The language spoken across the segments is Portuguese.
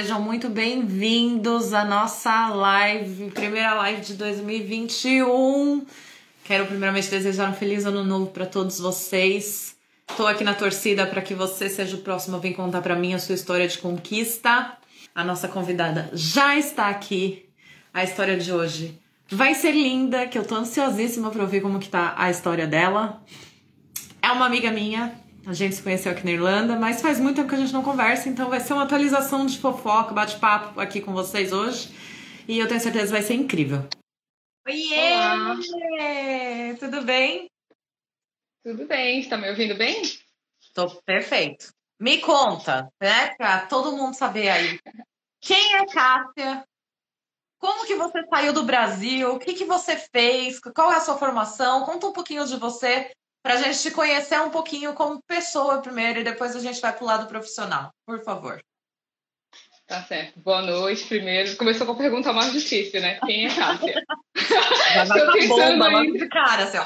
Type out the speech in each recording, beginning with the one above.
sejam muito bem-vindos à nossa live, primeira live de 2021. Quero primeiramente desejar um feliz ano novo para todos vocês. Estou aqui na torcida para que você seja o próximo a vir contar para mim a sua história de conquista. A nossa convidada já está aqui. A história de hoje vai ser linda, que eu tô ansiosíssima para ouvir como que tá a história dela. É uma amiga minha, a gente se conheceu aqui na Irlanda, mas faz muito tempo que a gente não conversa, então vai ser uma atualização de fofoca, bate-papo aqui com vocês hoje. E eu tenho certeza que vai ser incrível. Oiê! Olá. Tudo bem? Tudo bem, está me ouvindo bem? Tô perfeito. Me conta, né, pra todo mundo saber aí. Quem é Cássia? Como que você saiu do Brasil? O que, que você fez? Qual é a sua formação? Conta um pouquinho de você para a gente te conhecer um pouquinho como pessoa primeiro e depois a gente vai para o lado profissional, por favor. Tá certo. Boa noite, primeiro. Começou com a pergunta mais difícil, né? Quem é Cássia? Já Tô pensando bomba, ainda... de cara, assim, ó.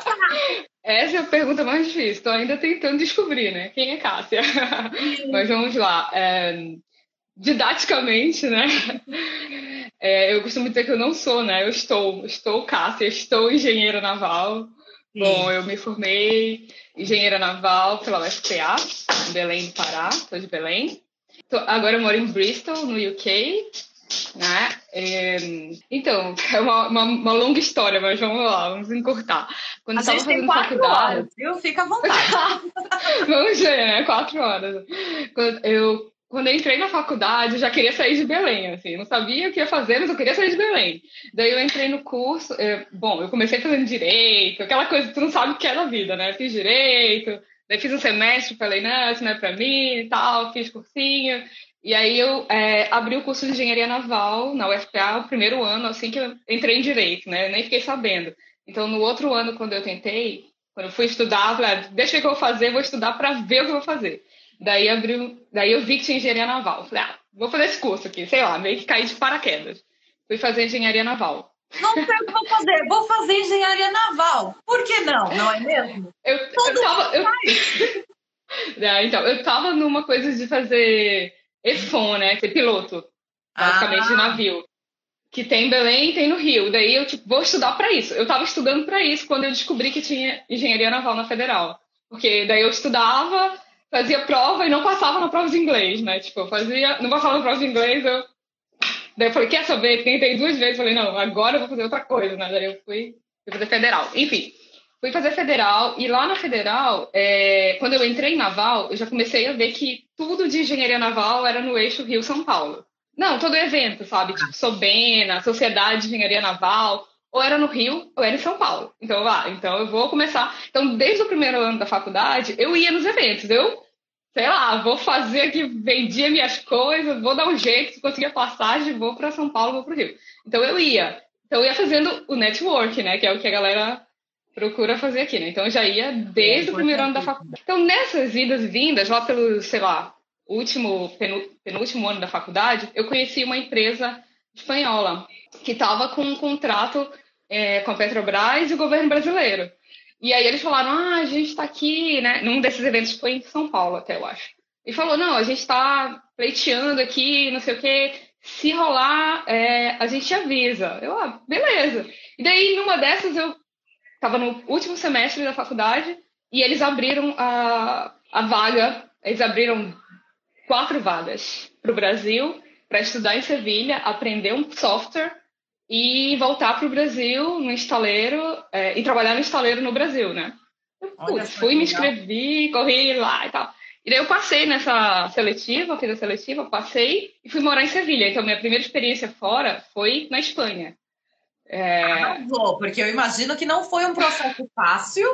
Essa é a pergunta mais difícil. Estou ainda tentando descobrir, né? Quem é Cássia? Mas vamos lá. É... Didaticamente, né? É, eu costumo dizer que eu não sou, né? Eu estou, estou Cássia, estou engenheira naval. Bom, eu me formei engenheira naval pela UFPA, em Belém do Pará, estou de Belém. Tô, agora eu moro em Bristol, no UK. Né? É, então, é uma, uma, uma, longa história, mas vamos lá, vamos encurtar. Quando estava fazendo faculdade. Horas, viu? Fica à vontade. vamos ver, né? Quatro horas. Quando eu quando eu entrei na faculdade, eu já queria sair de Belém, assim, não sabia o que ia fazer, mas eu queria sair de Belém. Daí eu entrei no curso, eu, bom, eu comecei fazendo direito, aquela coisa que tu não sabe o que é na vida, né? fiz direito, daí fiz um semestre, falei, não, isso não é pra mim e tal, fiz cursinho. E aí eu é, abri o curso de engenharia naval na UFPA, o primeiro ano, assim que eu entrei em direito, né? Eu nem fiquei sabendo. Então, no outro ano, quando eu tentei, quando eu fui estudar, eu falei, ah, deixa o que eu vou fazer, vou estudar para ver o que eu vou fazer. Daí, abriu, daí eu vi que tinha engenharia naval. Falei, ah, vou fazer esse curso aqui, sei lá, meio que caí de paraquedas. Fui fazer engenharia naval. Não sei o que vou fazer, vou fazer engenharia naval. Por que não? Não é mesmo? Eu, Todo eu tava. Eu... é, então, eu tava numa coisa de fazer EFON, né? Ser piloto, basicamente, ah. de navio. Que tem em Belém e tem no Rio. Daí eu, tipo, vou estudar para isso. Eu tava estudando para isso quando eu descobri que tinha engenharia naval na federal. Porque daí eu estudava, fazia prova e não passava na prova de inglês, né? Tipo, eu fazia, não passava na prova de inglês, eu. Daí eu falei, quer saber? Tentei duas vezes, falei, não, agora eu vou fazer outra coisa, né? Daí eu fui, fui fazer federal. Enfim, fui fazer federal e lá na federal, é, quando eu entrei em naval, eu já comecei a ver que tudo de engenharia naval era no eixo Rio-São Paulo. Não, todo evento, sabe? Tipo, Sobena, Sociedade de Engenharia Naval, ou era no Rio ou era em São Paulo. Então, ah, então eu vou começar. Então, desde o primeiro ano da faculdade, eu ia nos eventos. Eu sei lá, vou fazer aqui, vendia minhas coisas, vou dar um jeito, se conseguir a passagem, vou para São Paulo, vou para o Rio. Então eu ia. Então eu ia fazendo o network, né? Que é o que a galera procura fazer aqui, né? Então eu já ia desde é, o primeiro ano da faculdade. Então nessas idas e vindas, lá pelo, sei lá, último, penúltimo ano da faculdade, eu conheci uma empresa espanhola que estava com um contrato é, com a Petrobras e o governo brasileiro. E aí eles falaram, ah, a gente está aqui, né? Num desses eventos foi em São Paulo, até eu acho. E falou, não, a gente está pleiteando aqui, não sei o quê. Se rolar, é, a gente avisa. Eu, ah, beleza. E daí, numa dessas, eu estava no último semestre da faculdade e eles abriram a, a vaga, eles abriram quatro vagas para o Brasil para estudar em Sevilha, aprender um software e voltar para o Brasil no estaleiro é, e trabalhar no estaleiro no Brasil, né? Eu, putz, fui, me inscrevi, corri lá e tal. E daí eu passei nessa seletiva, fiz a seletiva, passei e fui morar em Sevilha. Então, minha primeira experiência fora foi na Espanha. É... Arrasou, porque eu imagino que não foi um processo fácil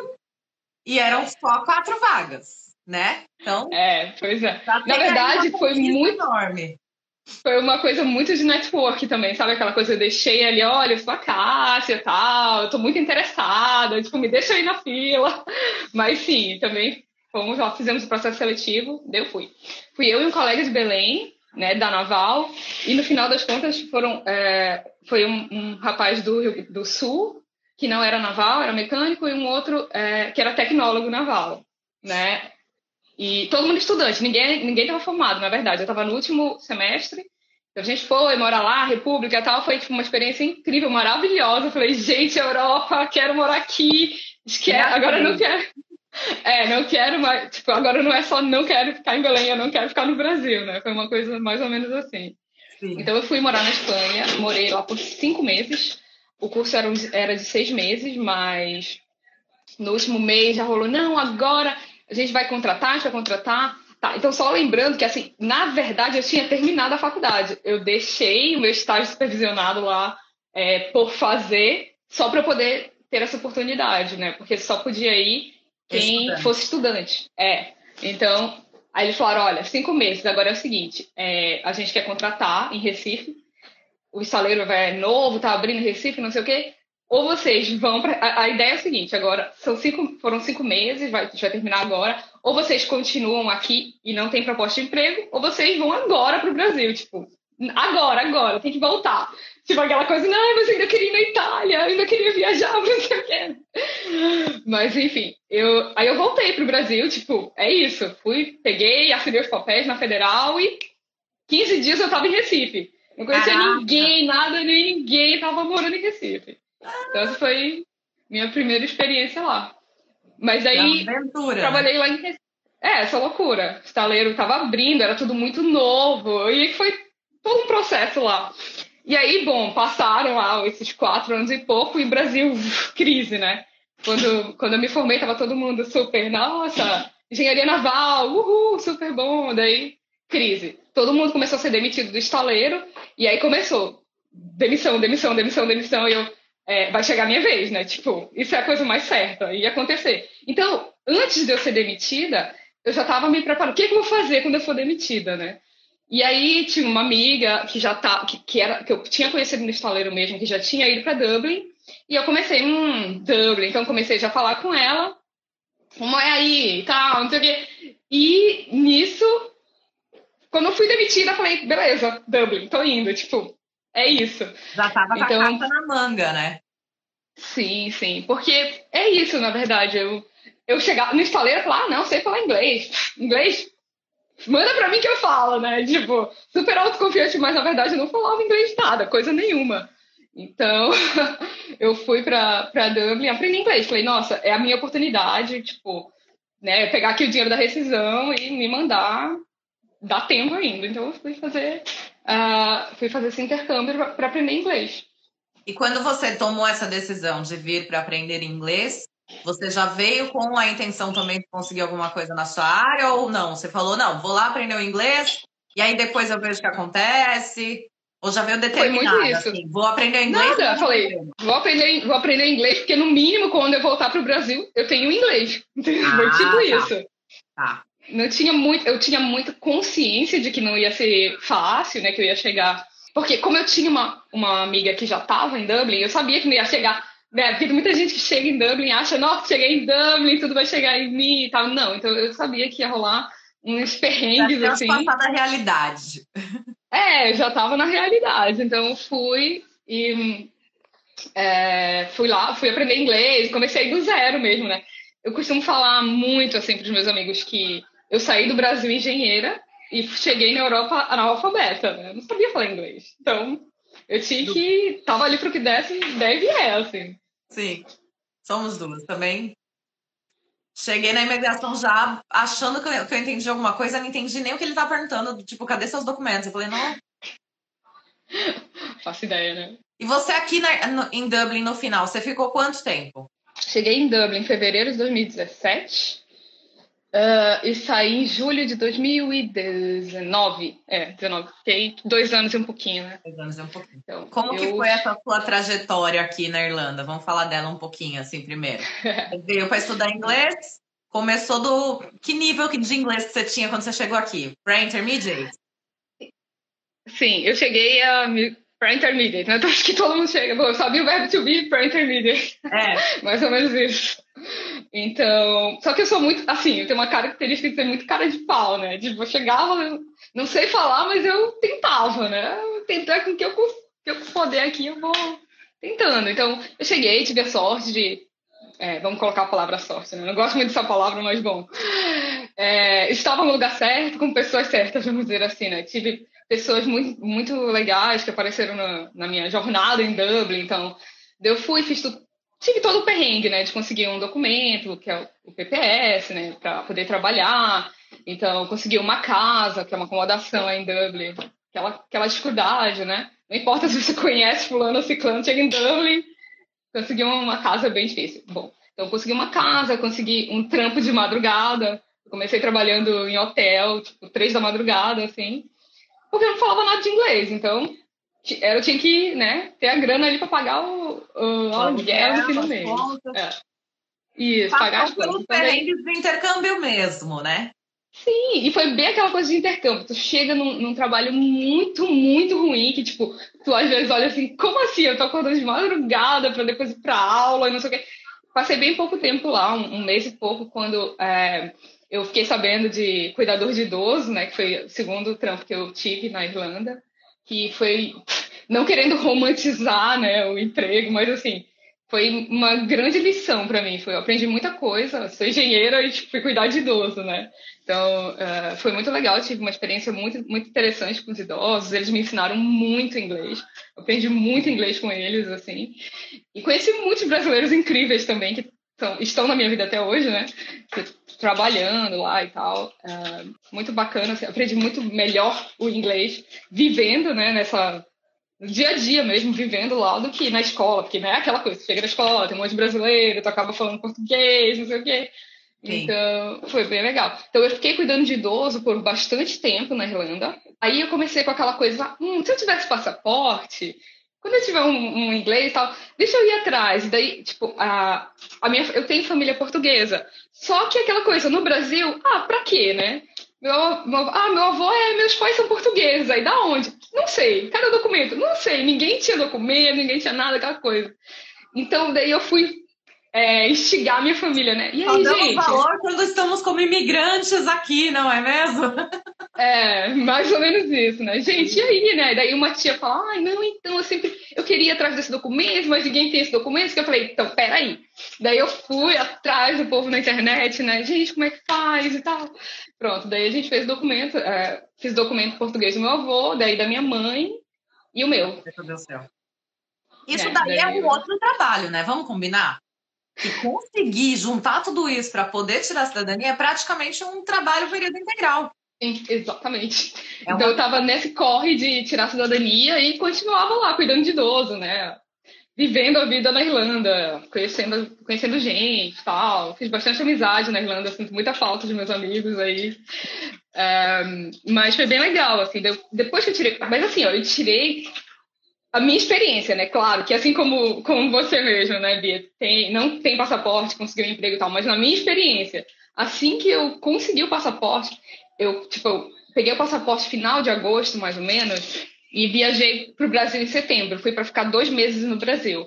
e eram só quatro vagas, né? Então. É, pois é. Na verdade, foi muito. enorme foi uma coisa muito de network também, sabe? Aquela coisa, eu deixei ali, olha, eu sou a Cássia e tal, eu tô muito interessada, tipo, me deixa aí na fila. Mas sim, também fomos lá, fizemos o processo seletivo, eu fui. Fui eu e um colega de Belém, né, da Naval, e no final das contas foram, é, foi um, um, rapaz do Rio do Sul, que não era naval, era mecânico, e um outro é, que era tecnólogo naval, né? E todo mundo estudante, ninguém ninguém estava formado, na verdade. Eu estava no último semestre a gente foi morar lá, República e tal, foi tipo, uma experiência incrível, maravilhosa. Eu falei, gente, Europa, quero morar aqui. Quero, agora não quero. É, não quero mais. Tipo, agora não é só não quero ficar em Belém, eu não quero ficar no Brasil, né? Foi uma coisa mais ou menos assim. Sim. Então eu fui morar na Espanha, morei lá por cinco meses. O curso era, era de seis meses, mas no último mês já rolou, não, agora a gente vai contratar, a gente vai contratar. Tá, então só lembrando que, assim, na verdade eu tinha terminado a faculdade. Eu deixei o meu estágio supervisionado lá é, por fazer, só para poder ter essa oportunidade, né? Porque só podia ir quem estudante. fosse estudante. É. Então, aí eles falaram, olha, cinco meses, agora é o seguinte, é, a gente quer contratar em Recife, o estaleiro vai novo, tá abrindo Recife, não sei o quê, ou vocês vão para a, a, ideia é a seguinte, agora são cinco, foram cinco meses, vai, a gente vai terminar agora, ou vocês continuam aqui e não tem proposta de emprego, ou vocês vão agora para o Brasil, tipo, agora, agora, tem que voltar. Tipo aquela coisa, não, mas eu ainda queria ir na Itália, eu ainda queria viajar, não sei o quê. Mas enfim, eu, aí eu voltei para o Brasil, tipo, é isso, fui, peguei, assinei os papéis na Federal e 15 dias eu estava em Recife. Não conhecia Caraca. ninguém, nada, nem ninguém, estava morando em Recife. Então, essa foi minha primeira experiência lá. Mas aí, trabalhei lá em É, essa loucura. O estaleiro estava abrindo, era tudo muito novo. E foi todo um processo lá. E aí, bom, passaram lá esses quatro anos e pouco, e Brasil, crise, né? Quando, quando eu me formei, tava todo mundo super, nossa, engenharia naval, uhul, super bom. Daí, crise. Todo mundo começou a ser demitido do estaleiro, e aí começou demissão, demissão, demissão, demissão. E eu, é, vai chegar a minha vez, né? Tipo, isso é a coisa mais certa, ia acontecer. Então, antes de eu ser demitida, eu já estava me preparando. O que, que eu vou fazer quando eu for demitida, né? E aí tinha uma amiga que já tá, que, que, era, que eu tinha conhecido no estaleiro mesmo, que já tinha ido para Dublin, e eu comecei, hum, Dublin, então comecei já a falar com ela, como é aí e tal, não sei o quê. E nisso, quando eu fui demitida, eu falei, beleza, Dublin, tô indo, tipo, é isso. Já tava então, com a então na manga, né? Sim, sim. Porque é isso, na verdade. Eu, eu chegar no estaleiro e falar, ah, não, sei falar inglês. Inglês? Manda pra mim que eu falo, né? Tipo, super autoconfiante, mas na verdade eu não falava inglês nada, coisa nenhuma. Então, eu fui pra, pra Dublin, aprendi inglês. Falei, nossa, é a minha oportunidade, tipo, né, pegar aqui o dinheiro da rescisão e me mandar. Dá tempo ainda. Então, eu fui fazer uh, fui fazer esse intercâmbio para aprender inglês. E quando você tomou essa decisão de vir para aprender inglês, você já veio com a intenção também de conseguir alguma coisa na sua área ou não? Você falou, não, vou lá aprender o inglês e aí depois eu vejo o que acontece? Ou já veio determinado? Foi muito isso. Assim, vou aprender inglês? Nada, eu falei, vou aprender, vou aprender inglês porque no mínimo quando eu voltar para o Brasil eu tenho inglês. Ah, tipo tá. isso. Tá não tinha muito, eu tinha muita consciência de que não ia ser fácil, né, que eu ia chegar. Porque como eu tinha uma, uma amiga que já estava em Dublin, eu sabia que não ia chegar. Né, porque muita gente que chega em Dublin e acha, nossa, cheguei em Dublin, tudo vai chegar em mim e tal. Não, então eu sabia que ia rolar uns perrengues já assim. passar da realidade. É, já estava na realidade. Então fui e é, fui lá, fui aprender inglês, comecei do zero mesmo, né? Eu costumo falar muito assim para os meus amigos que eu saí do Brasil engenheira e cheguei na Europa analfabeta, né? Eu não sabia falar inglês. Então, eu tinha que. Tava ali pro que desse, deve é, assim. Sim. Somos duas também. Cheguei na imigração já achando que eu, que eu entendi alguma coisa, não entendi nem o que ele tá perguntando. Tipo, cadê seus documentos? Eu falei, não. Faço ideia, né? E você aqui na, no, em Dublin no final, você ficou quanto tempo? Cheguei em Dublin em fevereiro de 2017. Uh, e saí em julho de 2019. É, 19. Fiquei dois anos e um pouquinho, né? Dois anos e um pouquinho. Então, Como eu... que foi essa sua trajetória aqui na Irlanda? Vamos falar dela um pouquinho, assim, primeiro. veio para estudar inglês? Começou do... Que nível de inglês que você tinha quando você chegou aqui? Pré-intermediate? Sim, eu cheguei a para intermediate, né? Então, acho que todo mundo chega. Bom, eu sabia o verbo to be para intermediate. É. Mais ou menos isso. Então, só que eu sou muito, assim, eu tenho uma característica de ser muito cara de pau, né? Tipo, eu chegava, não sei falar, mas eu tentava, né? Tentar com que eu, que eu poder aqui, eu vou tentando. Então, eu cheguei, tive a sorte de. É, vamos colocar a palavra sorte, né? Não gosto muito dessa palavra, mas bom. É, estava no lugar certo, com pessoas certas, vamos dizer assim, né? Tive pessoas muito, muito legais que apareceram na, na minha jornada em Dublin. Então, eu fui, fiz tudo, tive todo o perrengue, né, de conseguir um documento, que é o PPS, né, para poder trabalhar. Então, consegui uma casa, que é uma acomodação em Dublin, aquela, aquela dificuldade, né? Não importa se você conhece fulano ou ciclano, chega em Dublin, consegui uma casa bem difícil. Bom, então consegui uma casa, consegui um trampo de madrugada. comecei trabalhando em hotel, tipo, três da madrugada, assim, porque eu não falava nada de inglês, então eu tinha que, né, ter a grana ali para pagar o, o aluguel no fim do mês. É. Isso, pagar as contas. pelos do intercâmbio mesmo, né? Sim, e foi bem aquela coisa de intercâmbio. Tu chega num, num, trabalho muito, muito ruim, que, tipo, tu às vezes olha assim, como assim? Eu tô acordando de madrugada para depois ir pra aula e não sei o quê. Passei bem pouco tempo lá, um, um mês e pouco, quando é, eu fiquei sabendo de cuidador de idoso, né? Que foi o segundo trampo que eu tive na Irlanda, que foi, não querendo romantizar, né, o emprego, mas assim, foi uma grande lição para mim. Foi, eu aprendi muita coisa. Sou engenheira e tipo, fui cuidar de idoso, né? Então, uh, foi muito legal. tive uma experiência muito, muito interessante com os idosos. Eles me ensinaram muito inglês. Aprendi muito inglês com eles, assim. E conheci muitos brasileiros incríveis também que são, estão na minha vida até hoje, né? Trabalhando lá e tal. Uh, muito bacana. Assim, aprendi muito melhor o inglês vivendo, né? Nessa no dia a dia mesmo, vivendo lá, do que na escola, porque não é aquela coisa, chega na escola, tem um monte de brasileiro, tu acaba falando português, não sei o quê. Sim. Então, foi bem legal. Então, eu fiquei cuidando de idoso por bastante tempo na Irlanda. Aí eu comecei com aquela coisa, hum, se eu tivesse passaporte, quando eu tiver um, um inglês e tal, deixa eu ir atrás. E daí, tipo, a, a minha, eu tenho família portuguesa. Só que aquela coisa, no Brasil, ah, pra quê, né? Meu, meu, ah, meu avô é, meus pais são portugueses. Aí da onde? Não sei. Cadê o documento? Não sei. Ninguém tinha documento, ninguém tinha nada, aquela coisa. Então daí eu fui é, instigar minha família, né? E aí, Só gente? valor quando estamos como imigrantes aqui, não é mesmo? É, mais ou menos isso, né? Gente, e aí, né? Daí uma tia fala, ai, não, então eu sempre, eu queria ir atrás desse documento, mas ninguém tem esse documento, que eu falei, então, peraí. Daí eu fui atrás do povo na internet, né? Gente, como é que faz e tal. Pronto, daí a gente fez documento, é, fiz documento português do meu avô, daí da minha mãe e o meu. Meu Deus do céu. Isso é, daí, daí é um eu... outro trabalho, né? Vamos combinar? E conseguir juntar tudo isso para poder tirar a cidadania é praticamente um trabalho período integral. Exatamente. É uma... Então eu estava nesse corre de tirar a cidadania e continuava lá cuidando de idoso, né? Vivendo a vida na Irlanda, conhecendo, conhecendo gente tal. Fiz bastante amizade na Irlanda, sinto muita falta de meus amigos aí. É, mas foi bem legal, assim. Depois que eu tirei. Mas assim, ó, eu tirei a minha experiência, né? Claro que assim como, como você mesmo, né, Bia? Tem, não tem passaporte, conseguiu um emprego e tal, mas na minha experiência, assim que eu consegui o passaporte, eu, tipo, eu peguei o passaporte final de agosto, mais ou menos, e viajei para o Brasil em setembro. Fui para ficar dois meses no Brasil.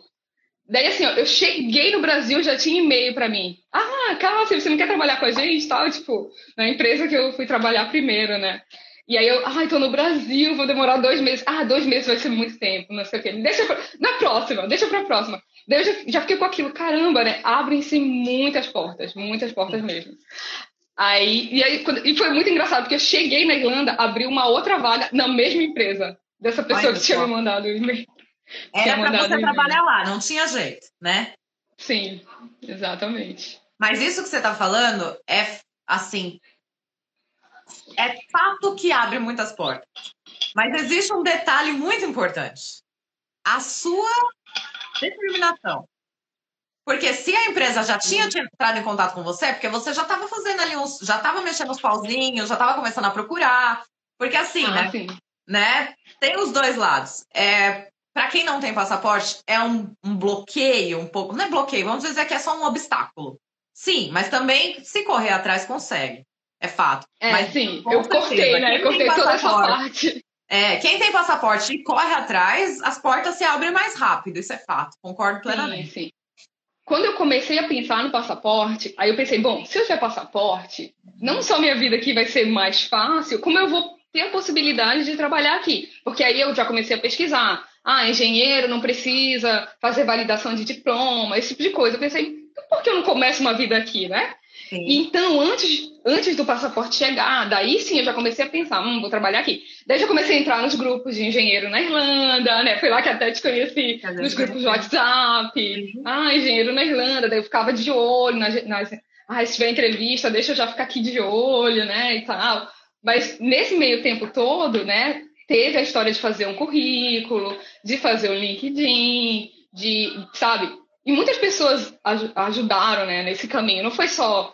Daí, assim, ó, eu cheguei no Brasil, já tinha e-mail para mim. Ah, Cássia, você não quer trabalhar com a gente? Tal, tipo, na empresa que eu fui trabalhar primeiro, né? E aí eu, ah, tô no Brasil, vou demorar dois meses. Ah, dois meses vai ser muito tempo, não sei o quê. Deixa pra, na próxima, deixa pra próxima. Daí eu já, já fiquei com aquilo, caramba, né? Abrem-se muitas portas, muitas portas mesmo. Aí, e, aí, e foi muito engraçado, porque eu cheguei na Irlanda, abri uma outra vaga na mesma empresa dessa pessoa que tinha me mandado o e-mail. Era pra você trabalhar lá, não tinha jeito, né? Sim, exatamente. Mas isso que você tá falando é, assim, é fato que abre muitas portas. Mas existe um detalhe muito importante: a sua determinação. Porque se a empresa já tinha entrado em contato com você, porque você já estava fazendo ali uns, já estava mexendo os pauzinhos, já estava começando a procurar. Porque assim, ah, né? Sim. né? Tem os dois lados. É, para quem não tem passaporte, é um, um, bloqueio, um pouco. Não é bloqueio, vamos dizer que é só um obstáculo. Sim, mas também, se correr atrás, consegue é fato. É, Mas, sim, eu cortei, né? Eu cortei toda essa parte. É, quem tem passaporte e corre atrás, as portas se abrem mais rápido, isso é fato, concordo plenamente. Sim, sim. Quando eu comecei a pensar no passaporte, aí eu pensei, bom, se eu tiver passaporte, não só minha vida aqui vai ser mais fácil, como eu vou ter a possibilidade de trabalhar aqui. Porque aí eu já comecei a pesquisar. Ah, engenheiro não precisa fazer validação de diploma, esse tipo de coisa. Eu pensei, por que eu não começo uma vida aqui, né? Então, antes, antes do passaporte chegar, daí sim eu já comecei a pensar, hum, vou trabalhar aqui. Daí já comecei a entrar nos grupos de engenheiro na Irlanda, né? Foi lá que até te conheci, nos grupos de WhatsApp. Uhum. Ah, engenheiro na Irlanda. Daí eu ficava de olho nas, nas ah, se tiver entrevista, deixa eu já ficar aqui de olho, né, e tal. Mas nesse meio tempo todo, né, teve a história de fazer um currículo, de fazer um LinkedIn, de, sabe? E muitas pessoas ajudaram, né, nesse caminho. Não foi só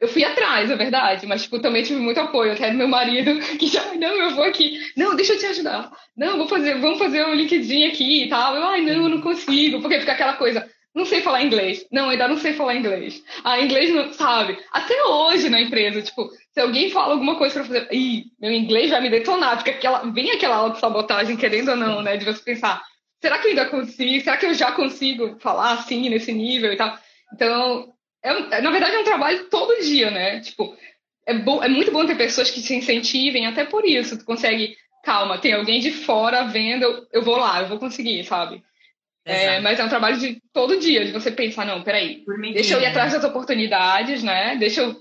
eu fui atrás, é verdade, mas tipo, também tive muito apoio, até do meu marido, que já, não, eu vou aqui, não, deixa eu te ajudar, não, vou fazer, vamos fazer um LinkedIn aqui e tal, eu, ai, não, eu não consigo, porque fica aquela coisa, não sei falar inglês. Não, ainda não sei falar inglês. Ah, inglês não sabe. Até hoje na empresa, tipo, se alguém fala alguma coisa para fazer, ih, meu inglês vai me detonar, porque aquela, vem aquela autossabotagem, querendo ou não, né, de você pensar, será que eu ainda consigo? Será que eu já consigo falar assim, nesse nível e tal? Então, é, na verdade é um trabalho todo dia, né? Tipo, é, bom, é muito bom ter pessoas que te incentivem, até por isso, tu consegue, calma, tem alguém de fora vendo, eu, eu vou lá, eu vou conseguir, sabe? É, mas é um trabalho de todo dia, de você pensar, não, peraí, deixa eu ir atrás das oportunidades, né? Deixa eu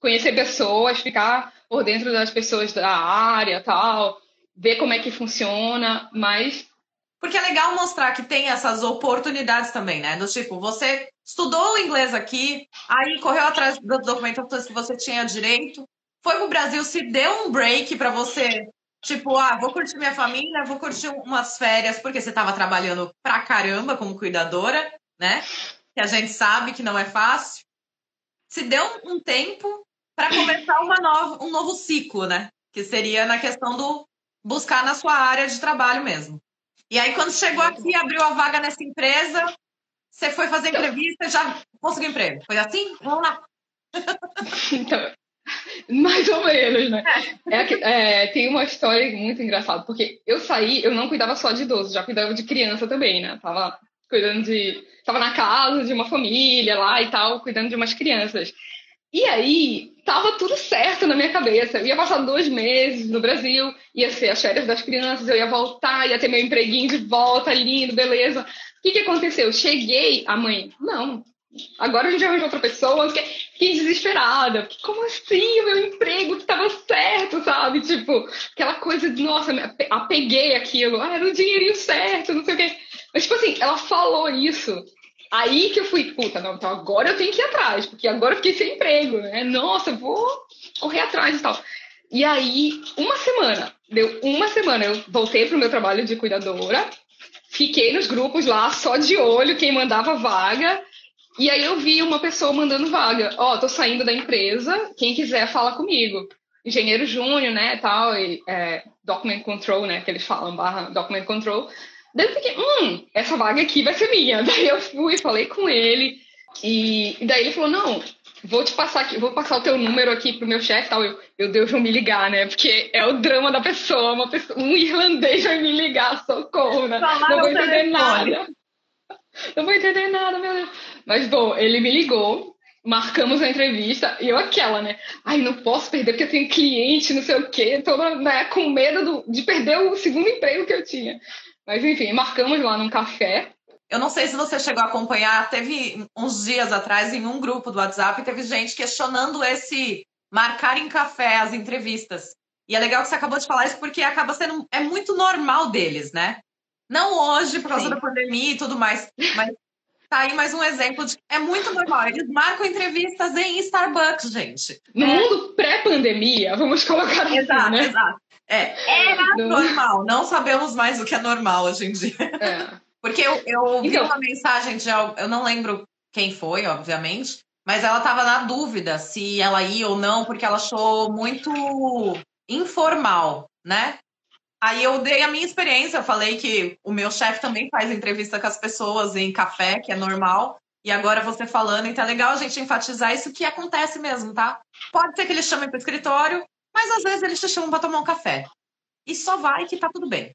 conhecer pessoas, ficar por dentro das pessoas da área tal, ver como é que funciona, mas. Porque é legal mostrar que tem essas oportunidades também, né? Do tipo, você estudou inglês aqui, aí correu atrás das documentações que você tinha direito, foi pro Brasil, se deu um break para você Tipo, ah, vou curtir minha família, vou curtir umas férias, porque você estava trabalhando pra caramba como cuidadora, né? Que a gente sabe que não é fácil. Se deu um tempo para começar uma nova, um novo ciclo, né? Que seria na questão do buscar na sua área de trabalho mesmo. E aí, quando chegou aqui, abriu a vaga nessa empresa, você foi fazer entrevista e já conseguiu emprego. Foi assim? Vamos lá. Então, mais ou menos, né? É, é, tem uma história muito engraçada, porque eu saí, eu não cuidava só de idoso, já cuidava de criança também, né? Tava cuidando de. Tava na casa de uma família lá e tal, cuidando de umas crianças. E aí, tava tudo certo na minha cabeça. Eu ia passar dois meses no Brasil, ia ser as férias das crianças, eu ia voltar, ia ter meu empreguinho de volta, lindo, beleza. O que, que aconteceu? Cheguei, a mãe, não, agora a gente arranja outra pessoa. Fiquei desesperada. Como assim? O meu emprego que estava certo, sabe? Tipo, aquela coisa de, nossa, apeguei aquilo. Ah, era o dinheirinho certo, não sei o quê. Mas, tipo assim, ela falou isso. Aí que eu fui, puta, não, então agora eu tenho que ir atrás, porque agora eu fiquei sem emprego, né? Nossa, vou correr atrás e tal. E aí, uma semana, deu uma semana, eu voltei pro meu trabalho de cuidadora, fiquei nos grupos lá, só de olho, quem mandava vaga, e aí eu vi uma pessoa mandando vaga. Ó, oh, tô saindo da empresa, quem quiser fala comigo. Engenheiro júnior, né, tal, e, é, document control, né, que eles falam, barra document control. Daí eu fiquei, hum, essa vaga aqui vai ser minha. Daí eu fui, falei com ele, e, e daí ele falou, não, vou te passar aqui, vou passar o teu número aqui pro meu chefe tal. Eu, meu Deus, vão me ligar, né? Porque é o drama da pessoa, uma pessoa, um irlandês vai me ligar, socorro, né? Não vou entender nada. Não vou entender nada, meu Deus. Mas, bom, ele me ligou, marcamos a entrevista, e eu aquela, né? Ai, não posso perder porque eu tenho cliente, não sei o quê, toda né, com medo do, de perder o segundo emprego que eu tinha. Mas, enfim, marcamos lá num café. Eu não sei se você chegou a acompanhar, teve uns dias atrás, em um grupo do WhatsApp, teve gente questionando esse marcar em café as entrevistas. E é legal que você acabou de falar isso porque acaba sendo é muito normal deles, né? Não hoje, por causa Sim. da pandemia e tudo mais, mas tá aí mais um exemplo de é muito normal. Eles marcam entrevistas em Starbucks, gente. No é. mundo pré-pandemia, vamos colocar assim, exato, né? Exato. É, era normal. Não sabemos mais o que é normal hoje em dia. É. Porque eu, eu vi então, uma mensagem de eu não lembro quem foi, obviamente, mas ela estava na dúvida se ela ia ou não, porque ela achou muito informal, né? Aí eu dei a minha experiência, eu falei que o meu chefe também faz entrevista com as pessoas em café, que é normal. E agora você falando, então é legal a gente enfatizar isso que acontece mesmo, tá? Pode ser que eles chamem para o escritório, mas às vezes eles te chamam para tomar um café. E só vai que tá tudo bem.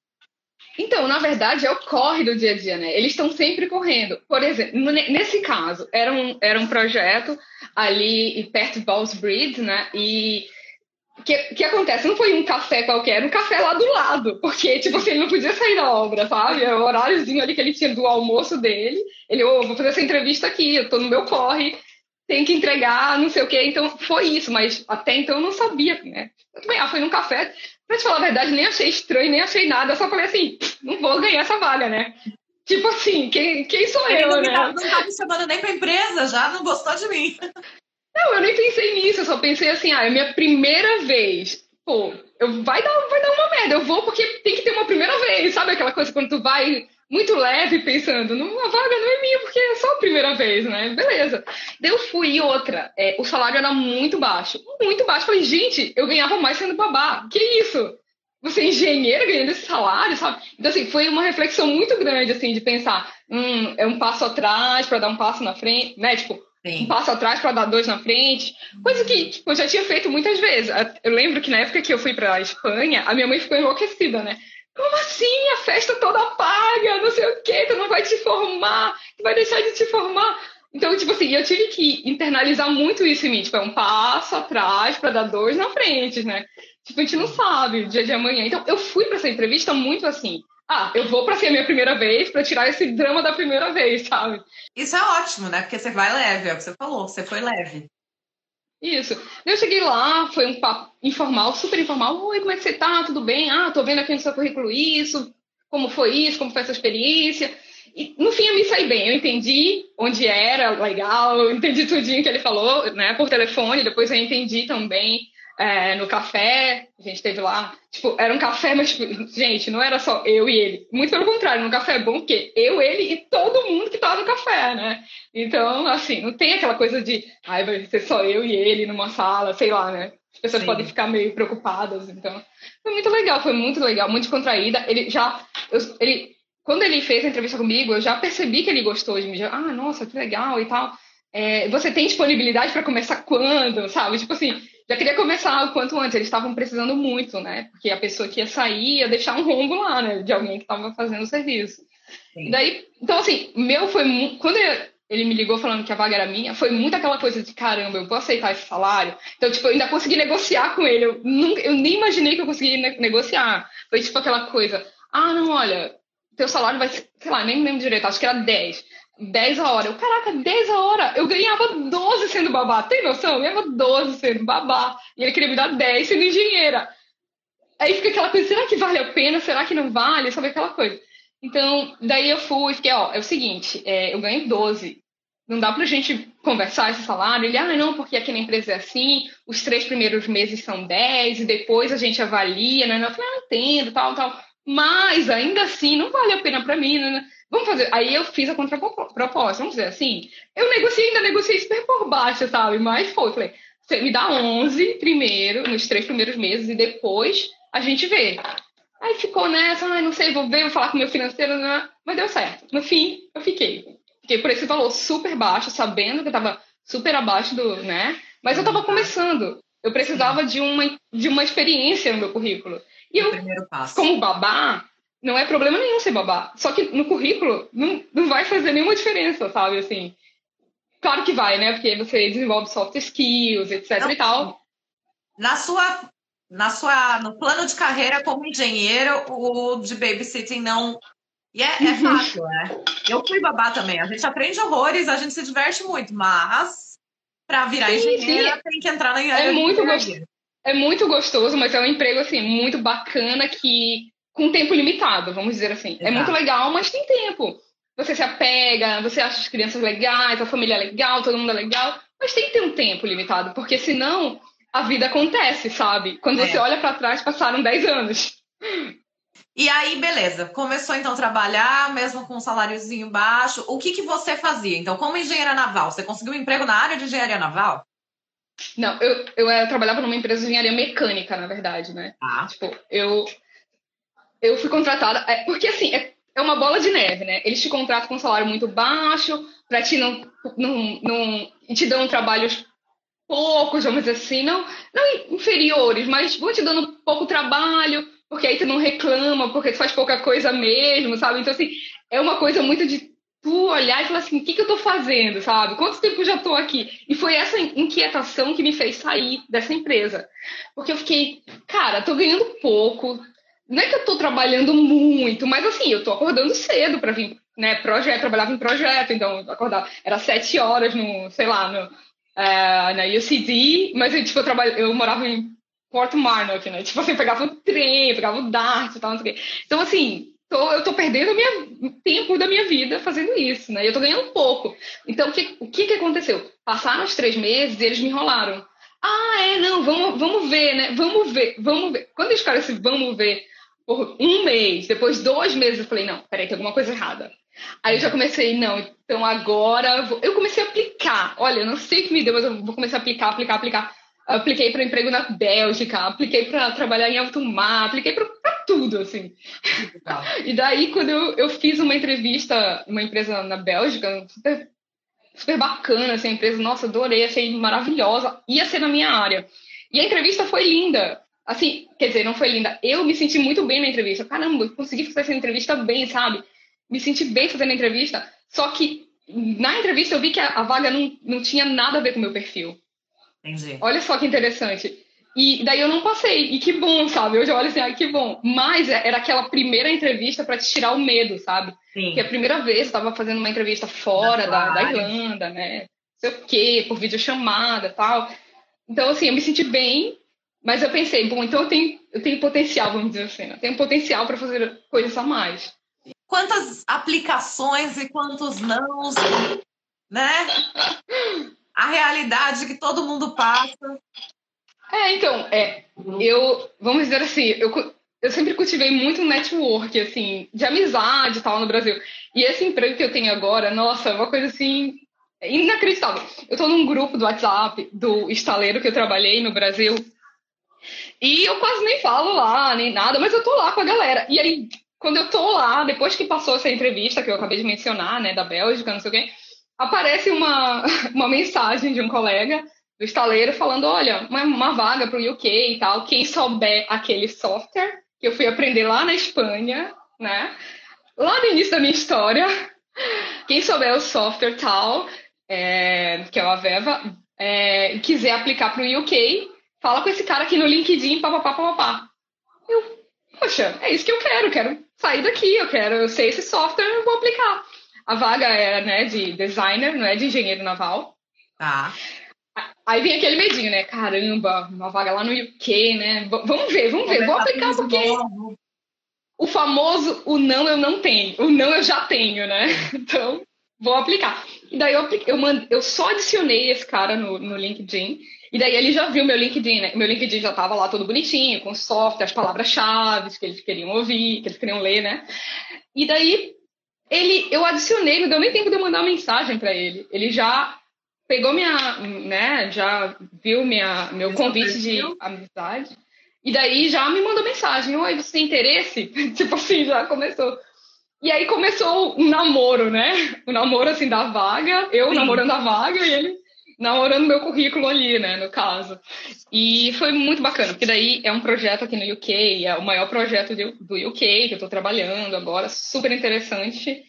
Então, na verdade, é o corre do dia a dia, né? Eles estão sempre correndo. Por exemplo, nesse caso, era um, era um projeto ali perto de Balls Bridge, né? E que, que acontece? Não foi um café qualquer, um café lá do lado, porque, tipo assim, ele não podia sair da obra, sabe? É o horáriozinho ali que ele tinha do almoço dele. Ele, ô, oh, vou fazer essa entrevista aqui, eu tô no meu corre. Tem que entregar, não sei o quê. Então, foi isso, mas até então eu não sabia, né? Eu também, ah, foi num café. Pra te falar a verdade, nem achei estranho, nem achei nada. Eu só falei assim, não vou ganhar essa vaga, né? Tipo assim, quem, quem sou eu, não né? Tá, não tá me chamando nem pra empresa, já não gostou de mim. Não, eu nem pensei nisso, eu só pensei assim, ah, é minha primeira vez. Pô, eu, vai, dar, vai dar uma merda, eu vou porque tem que ter uma primeira vez, sabe aquela coisa quando tu vai muito leve, pensando, a vaga não é minha, porque é só a primeira vez, né? Beleza. Daí eu fui e outra, é, o salário era muito baixo. Muito baixo. Falei, gente, eu ganhava mais sendo babá. Que isso? Você é engenheiro ganhando esse salário, sabe? Então, assim, foi uma reflexão muito grande, assim, de pensar, hum, é um passo atrás para dar um passo na frente, né? Tipo, Sim. um passo atrás para dar dois na frente. Coisa que tipo, eu já tinha feito muitas vezes. Eu lembro que na época que eu fui para a Espanha, a minha mãe ficou enlouquecida, né? Como assim? A festa toda paga, não sei o quê, tu não vai te formar, tu vai deixar de te formar. Então, tipo assim, eu tive que internalizar muito isso em mim. Tipo, é um passo atrás para dar dois na frente, né? Tipo, a gente não sabe o dia de amanhã. Então, eu fui para essa entrevista muito assim. Ah, eu vou para ser a minha primeira vez, para tirar esse drama da primeira vez, sabe? Isso é ótimo, né? Porque você vai leve, é o que você falou, você foi leve. Isso. Eu cheguei lá, foi um papo informal, super informal. Oi, como é que você tá? Tudo bem? Ah, tô vendo aqui no seu currículo isso. Como foi isso? Como foi essa experiência? E, no fim, eu me saí bem. Eu entendi onde era legal, entendi tudinho que ele falou, né, por telefone. Depois eu entendi também é, no café, a gente teve lá, tipo, era um café, mas, tipo, gente, não era só eu e ele. Muito pelo contrário, no café é bom que eu, ele e todo mundo que tava no café, né? Então, assim, não tem aquela coisa de, ai, vai ser só eu e ele numa sala, sei lá, né? As pessoas Sim. podem ficar meio preocupadas, então. Foi muito legal, foi muito legal, muito contraída. Ele já, eu, ele, quando ele fez a entrevista comigo, eu já percebi que ele gostou de mim. Já, ah, nossa, que legal e tal. É, você tem disponibilidade para começar quando, sabe? Tipo assim, já queria começar o quanto antes. Eles estavam precisando muito, né? Porque a pessoa que ia sair ia deixar um rombo lá, né? De alguém que estava fazendo o serviço. Sim. Daí, então, assim, meu foi muito. Quando ele me ligou falando que a vaga era minha, foi muito aquela coisa de caramba, eu vou aceitar esse salário. Então, tipo, eu ainda consegui negociar com ele. Eu, nunca, eu nem imaginei que eu conseguiria negociar. Foi tipo aquela coisa: ah, não, olha, teu salário vai ser, sei lá, nem lembro direito, acho que era 10. 10 a hora. Eu, caraca, 10 a hora. Eu ganhava 12 sendo babá. Tem noção? Eu ganhava 12 sendo babá. E ele queria me dar 10 sendo engenheira. Aí fica aquela coisa, será que vale a pena? Será que não vale? Sabe aquela coisa? Então, daí eu fui, fiquei, ó, é o seguinte, é, eu ganho 12. Não dá pra gente conversar esse salário? Ele, ah, não, porque aqui na empresa é assim, os três primeiros meses são 10, e depois a gente avalia, né? Eu falei, ah, entendo, tal, tal. Mas, ainda assim, não vale a pena pra mim, né? Vamos fazer. Aí eu fiz a contraproposta, vamos dizer assim. Eu negociei, ainda negociei super por baixo, sabe? Mas foi, falei, você me dá 11 primeiro, nos três primeiros meses, e depois a gente vê. Aí ficou nessa, ah, não sei, vou ver, vou falar com o meu financeiro, né? mas deu certo. No fim, eu fiquei. Fiquei por esse valor super baixo, sabendo que eu tava super abaixo do, né? Mas eu tava começando. Eu precisava de uma, de uma experiência no meu currículo. E eu, como babá, não é problema nenhum ser babá. Só que no currículo não, não vai fazer nenhuma diferença, sabe? Assim, claro que vai, né? Porque você desenvolve soft skills, etc não, e tal. Na sua, na sua, no plano de carreira como engenheiro, o de babysitting não. E é, é uhum. fácil, né? Eu fui babá também. A gente aprende horrores, a gente se diverte muito, mas para virar sim, engenheira sim. tem que entrar na é muito gostoso. É muito gostoso, mas é um emprego assim muito bacana que com tempo limitado, vamos dizer assim. Exato. É muito legal, mas tem tempo. Você se apega, você acha as crianças legais, a família é legal, todo mundo é legal, mas tem que ter um tempo limitado, porque senão a vida acontece, sabe? Quando é. você olha para trás, passaram 10 anos. E aí, beleza, começou então a trabalhar, mesmo com um saláriozinho baixo. O que, que você fazia? Então, como engenheira naval, você conseguiu um emprego na área de engenharia naval? Não, eu, eu, eu trabalhava numa empresa de engenharia mecânica, na verdade, né? Ah. Tipo, eu eu fui contratada. É, porque assim, é, é uma bola de neve, né? Eles te contratam com um salário muito baixo, para ti não, não, não. Te dão trabalhos poucos, vamos dizer assim, não, não inferiores, mas vão te dando pouco trabalho, porque aí tu não reclama, porque tu faz pouca coisa mesmo, sabe? Então, assim, é uma coisa muito de tu olhar e falar assim, o que, que eu tô fazendo, sabe? Quanto tempo eu já tô aqui? E foi essa inquietação que me fez sair dessa empresa. Porque eu fiquei, cara, tô ganhando pouco, não é que eu tô trabalhando muito, mas assim, eu tô acordando cedo para vir, né? Projeto, trabalhava em projeto, então acordava, era sete horas no, sei lá, no, uh, na UCD, mas eu, tipo, eu, trabalho, eu morava em Porto Marnock, né? Tipo assim, eu pegava o trem, pegava o Dart e tal, não sei o quê. Então, assim, tô, eu tô perdendo minha, tempo da minha vida fazendo isso, né? E eu tô ganhando pouco. Então, o que, o que, que aconteceu? Passaram os três meses e eles me enrolaram. Ah, é, não, vamos, vamos ver, né? Vamos ver, vamos ver. Quando eles ficaram assim, vamos ver, por um mês, depois dois meses, eu falei, não, peraí, tem alguma coisa errada. Aí eu já comecei, não, então agora eu comecei a aplicar. Olha, eu não sei o que me deu, mas eu vou começar a aplicar, aplicar, aplicar. Apliquei para emprego na Bélgica, apliquei para trabalhar em alto mar, apliquei para tudo, assim. Legal. E daí, quando eu, eu fiz uma entrevista numa empresa na Bélgica, super, super bacana, assim, a empresa, nossa, adorei, achei maravilhosa, ia ser na minha área. E a entrevista foi linda. Assim, quer dizer, não foi linda. Eu me senti muito bem na entrevista. Caramba, eu consegui fazer essa entrevista bem, sabe? Me senti bem fazendo a entrevista. Só que na entrevista eu vi que a, a vaga não, não tinha nada a ver com o meu perfil. Entendi. Olha só que interessante. E daí eu não passei. E que bom, sabe? Hoje eu olho assim, ah, que bom. Mas é, era aquela primeira entrevista para te tirar o medo, sabe? Sim. Que a primeira vez eu estava fazendo uma entrevista fora da, da, Irlanda, né? Não sei o quê, por videochamada tal. Então, assim, eu me senti bem, mas eu pensei, bom, então eu tenho, eu tenho potencial, vamos dizer assim. Né? Eu tenho potencial para fazer coisas a mais. Quantas aplicações e quantos nãos, né? a realidade que todo mundo passa. É, então, é, eu, vamos dizer assim, eu, eu sempre cultivei muito network, assim, de amizade e tal no Brasil. E esse emprego que eu tenho agora, nossa, é uma coisa assim, inacreditável. Eu tô num grupo do WhatsApp do estaleiro que eu trabalhei no Brasil. E eu quase nem falo lá, nem nada, mas eu tô lá com a galera. E aí, quando eu tô lá, depois que passou essa entrevista que eu acabei de mencionar, né, da Bélgica, não sei o quê, aparece uma, uma mensagem de um colega do estaleiro falando, olha, uma, uma vaga para o UK e tal, quem souber aquele software que eu fui aprender lá na Espanha, né? Lá no início da minha história, quem souber o software tal, é, que é o Aveva, é, quiser aplicar para o UK, fala com esse cara aqui no LinkedIn, papapá, papapá. Eu, poxa, é isso que eu quero, quero sair daqui, eu quero, eu sei esse software, eu vou aplicar. A vaga era, né, de designer, não é de engenheiro naval. Tá. Aí vem aquele medinho, né? Caramba, uma vaga lá no UK, né? V vamos ver, vamos ver. Vou aplicar porque o famoso o não eu não tenho, o não eu já tenho, né? Então, vou aplicar. E daí eu, eu, eu só adicionei esse cara no, no LinkedIn. E daí ele já viu meu LinkedIn, né? Meu LinkedIn já estava lá todo bonitinho, com software, as palavras-chave que eles queriam ouvir, que eles queriam ler, né? E daí ele, eu adicionei, não deu nem tempo de eu mandar uma mensagem para ele. Ele já pegou minha, né, já viu minha, meu convite de amizade. E daí já me mandou mensagem: Oi, você tem interesse? tipo assim, já começou. E aí começou um namoro, né? O namoro, assim, da vaga. Eu Sim. namorando a vaga e ele namorando meu currículo ali, né, no caso. E foi muito bacana, porque daí é um projeto aqui no UK, é o maior projeto do UK que eu estou trabalhando agora, super interessante.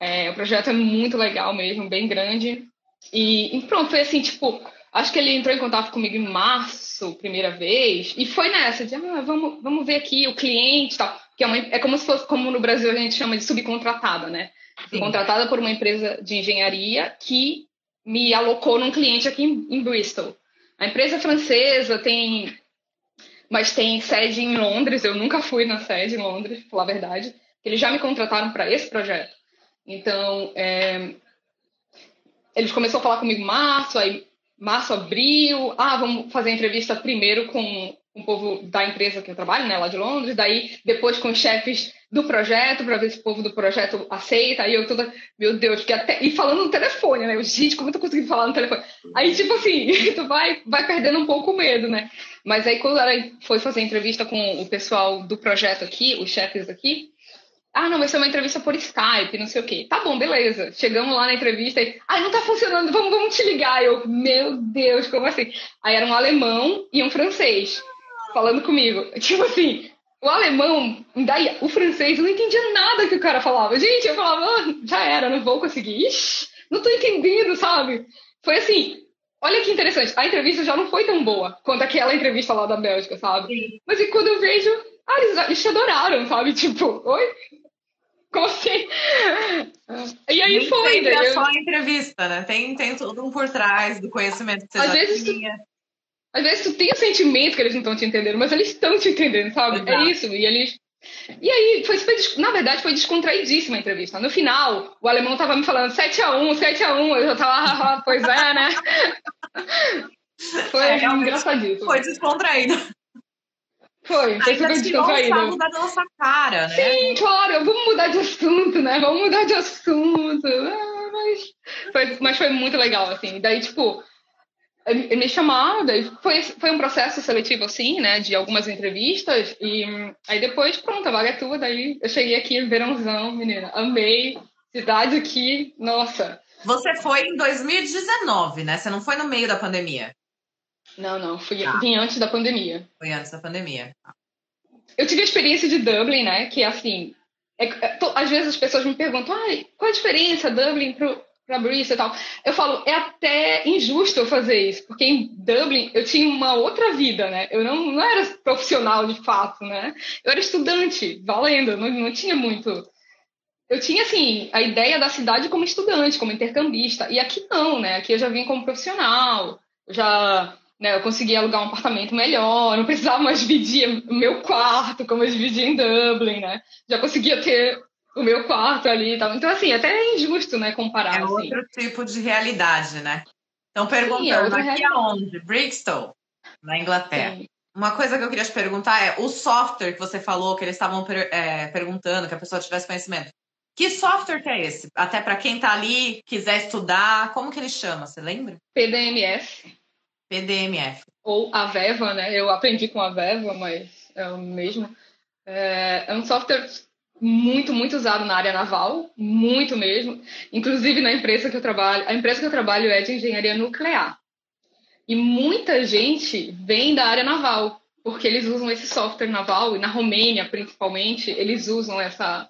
É, o projeto é muito legal mesmo, bem grande. E, e pronto, foi assim, tipo, acho que ele entrou em contato comigo em março, primeira vez, e foi nessa, de, ah, vamos, vamos ver aqui o cliente e tal. Que é, uma, é como se fosse, como no Brasil a gente chama de subcontratada, né? Sim. Contratada por uma empresa de engenharia que me alocou num cliente aqui em, em Bristol. A empresa é francesa tem, mas tem sede em Londres. Eu nunca fui na sede em Londres, pra falar a verdade. Eles já me contrataram para esse projeto. Então, é, eles começaram a falar comigo março, aí março, abril. Ah, vamos fazer a entrevista primeiro com o povo da empresa que eu trabalho, né, lá de Londres, daí depois com os chefes do projeto, para ver se o povo do projeto aceita. Aí eu toda, meu Deus, que até. E falando no telefone, né? Eu, gente, como eu tô conseguindo falar no telefone? Aí, tipo assim, tu vai, vai perdendo um pouco o medo, né? Mas aí, quando ela foi fazer entrevista com o pessoal do projeto aqui, os chefes aqui, ah, não, vai ser uma entrevista por Skype, não sei o quê. Tá bom, beleza. Chegamos lá na entrevista e, ah, não tá funcionando, vamos, vamos te ligar. Eu, meu Deus, como assim? Aí era um alemão e um francês falando comigo. Tipo assim, o alemão, daí, o francês, eu não entendia nada que o cara falava. Gente, eu falava, ah, já era, não vou conseguir. Ixi, não tô entendendo, sabe? Foi assim, olha que interessante. A entrevista já não foi tão boa quanto aquela entrevista lá da Bélgica, sabe? Sim. Mas e quando eu vejo, ah, eles, eles te adoraram, sabe? Tipo, oi? Como assim? E aí Nem foi. sempre daí é só a entrevista, né? Tem, tem tudo um por trás do conhecimento que você Às já vezes tu- tinha. Às vezes tu tem o sentimento que eles não estão te entendendo, mas eles estão te entendendo, sabe? Exato. É isso. E eles. E aí, foi super, na verdade, foi descontraidíssima a entrevista. No final, o alemão tava me falando 7x1, 7x1. Eu já tava, ah, pois é, né? Foi É, engraçadíssimo. Foi descontraído. Foi, foi super descontraído. sarro da nossa cara, né? Sim, claro, vamos mudar de assunto, né? Vamos mudar de assunto. Ah, mas, foi, mas foi muito legal, assim. Daí, tipo, me chamaram, daí foi, foi um processo seletivo, assim, né? De algumas entrevistas. E aí depois, pronto, a vaga é tua. Daí eu cheguei aqui, verãozão, menina. Amei. Cidade aqui, nossa. Você foi em 2019, né? Você não foi no meio da pandemia. Não, não, fui, Tá. vim antes da pandemia. Foi antes da pandemia. Eu tive a experiência de Dublin, né? Que assim, é- é- to- às vezes as pessoas me perguntam, Ai, qual a diferença Dublin pro, pra Bristol e tal? Eu falo, é até injusto eu fazer isso, porque em Dublin eu tinha uma outra vida, né? Eu não, não era profissional de fato, né? Eu era estudante, valendo, não, não tinha muito. Eu tinha, assim, a ideia da cidade como estudante, como intercambista. E aqui não, né? Aqui eu já vim como profissional, já né, eu consegui alugar um apartamento melhor, não precisava mais dividir o meu quarto como eu dividia em Dublin, né? Já conseguia ter o meu quarto ali e tal. Então, assim, até é injusto, né, comparar, É assim. outro tipo de realidade, né? Então, perguntando, é outra aqui aonde? Bristol, na Inglaterra. Sim. Uma coisa que eu queria te perguntar é, o software que você falou, que eles estavam per- é, perguntando, que a pessoa tivesse conhecimento. Que software que é esse? Até para quem tá ali, quiser estudar, como que ele chama? Você lembra? PDMS, PDMF. ou a Veva, né? Eu aprendi com a Veva, mas é o mesmo. É, é um software muito, muito usado na área naval, muito mesmo. Inclusive na empresa que eu trabalho. A empresa que eu trabalho é de engenharia nuclear. E muita gente vem da área naval, porque eles usam esse software naval, e na Romênia, principalmente, eles usam essa.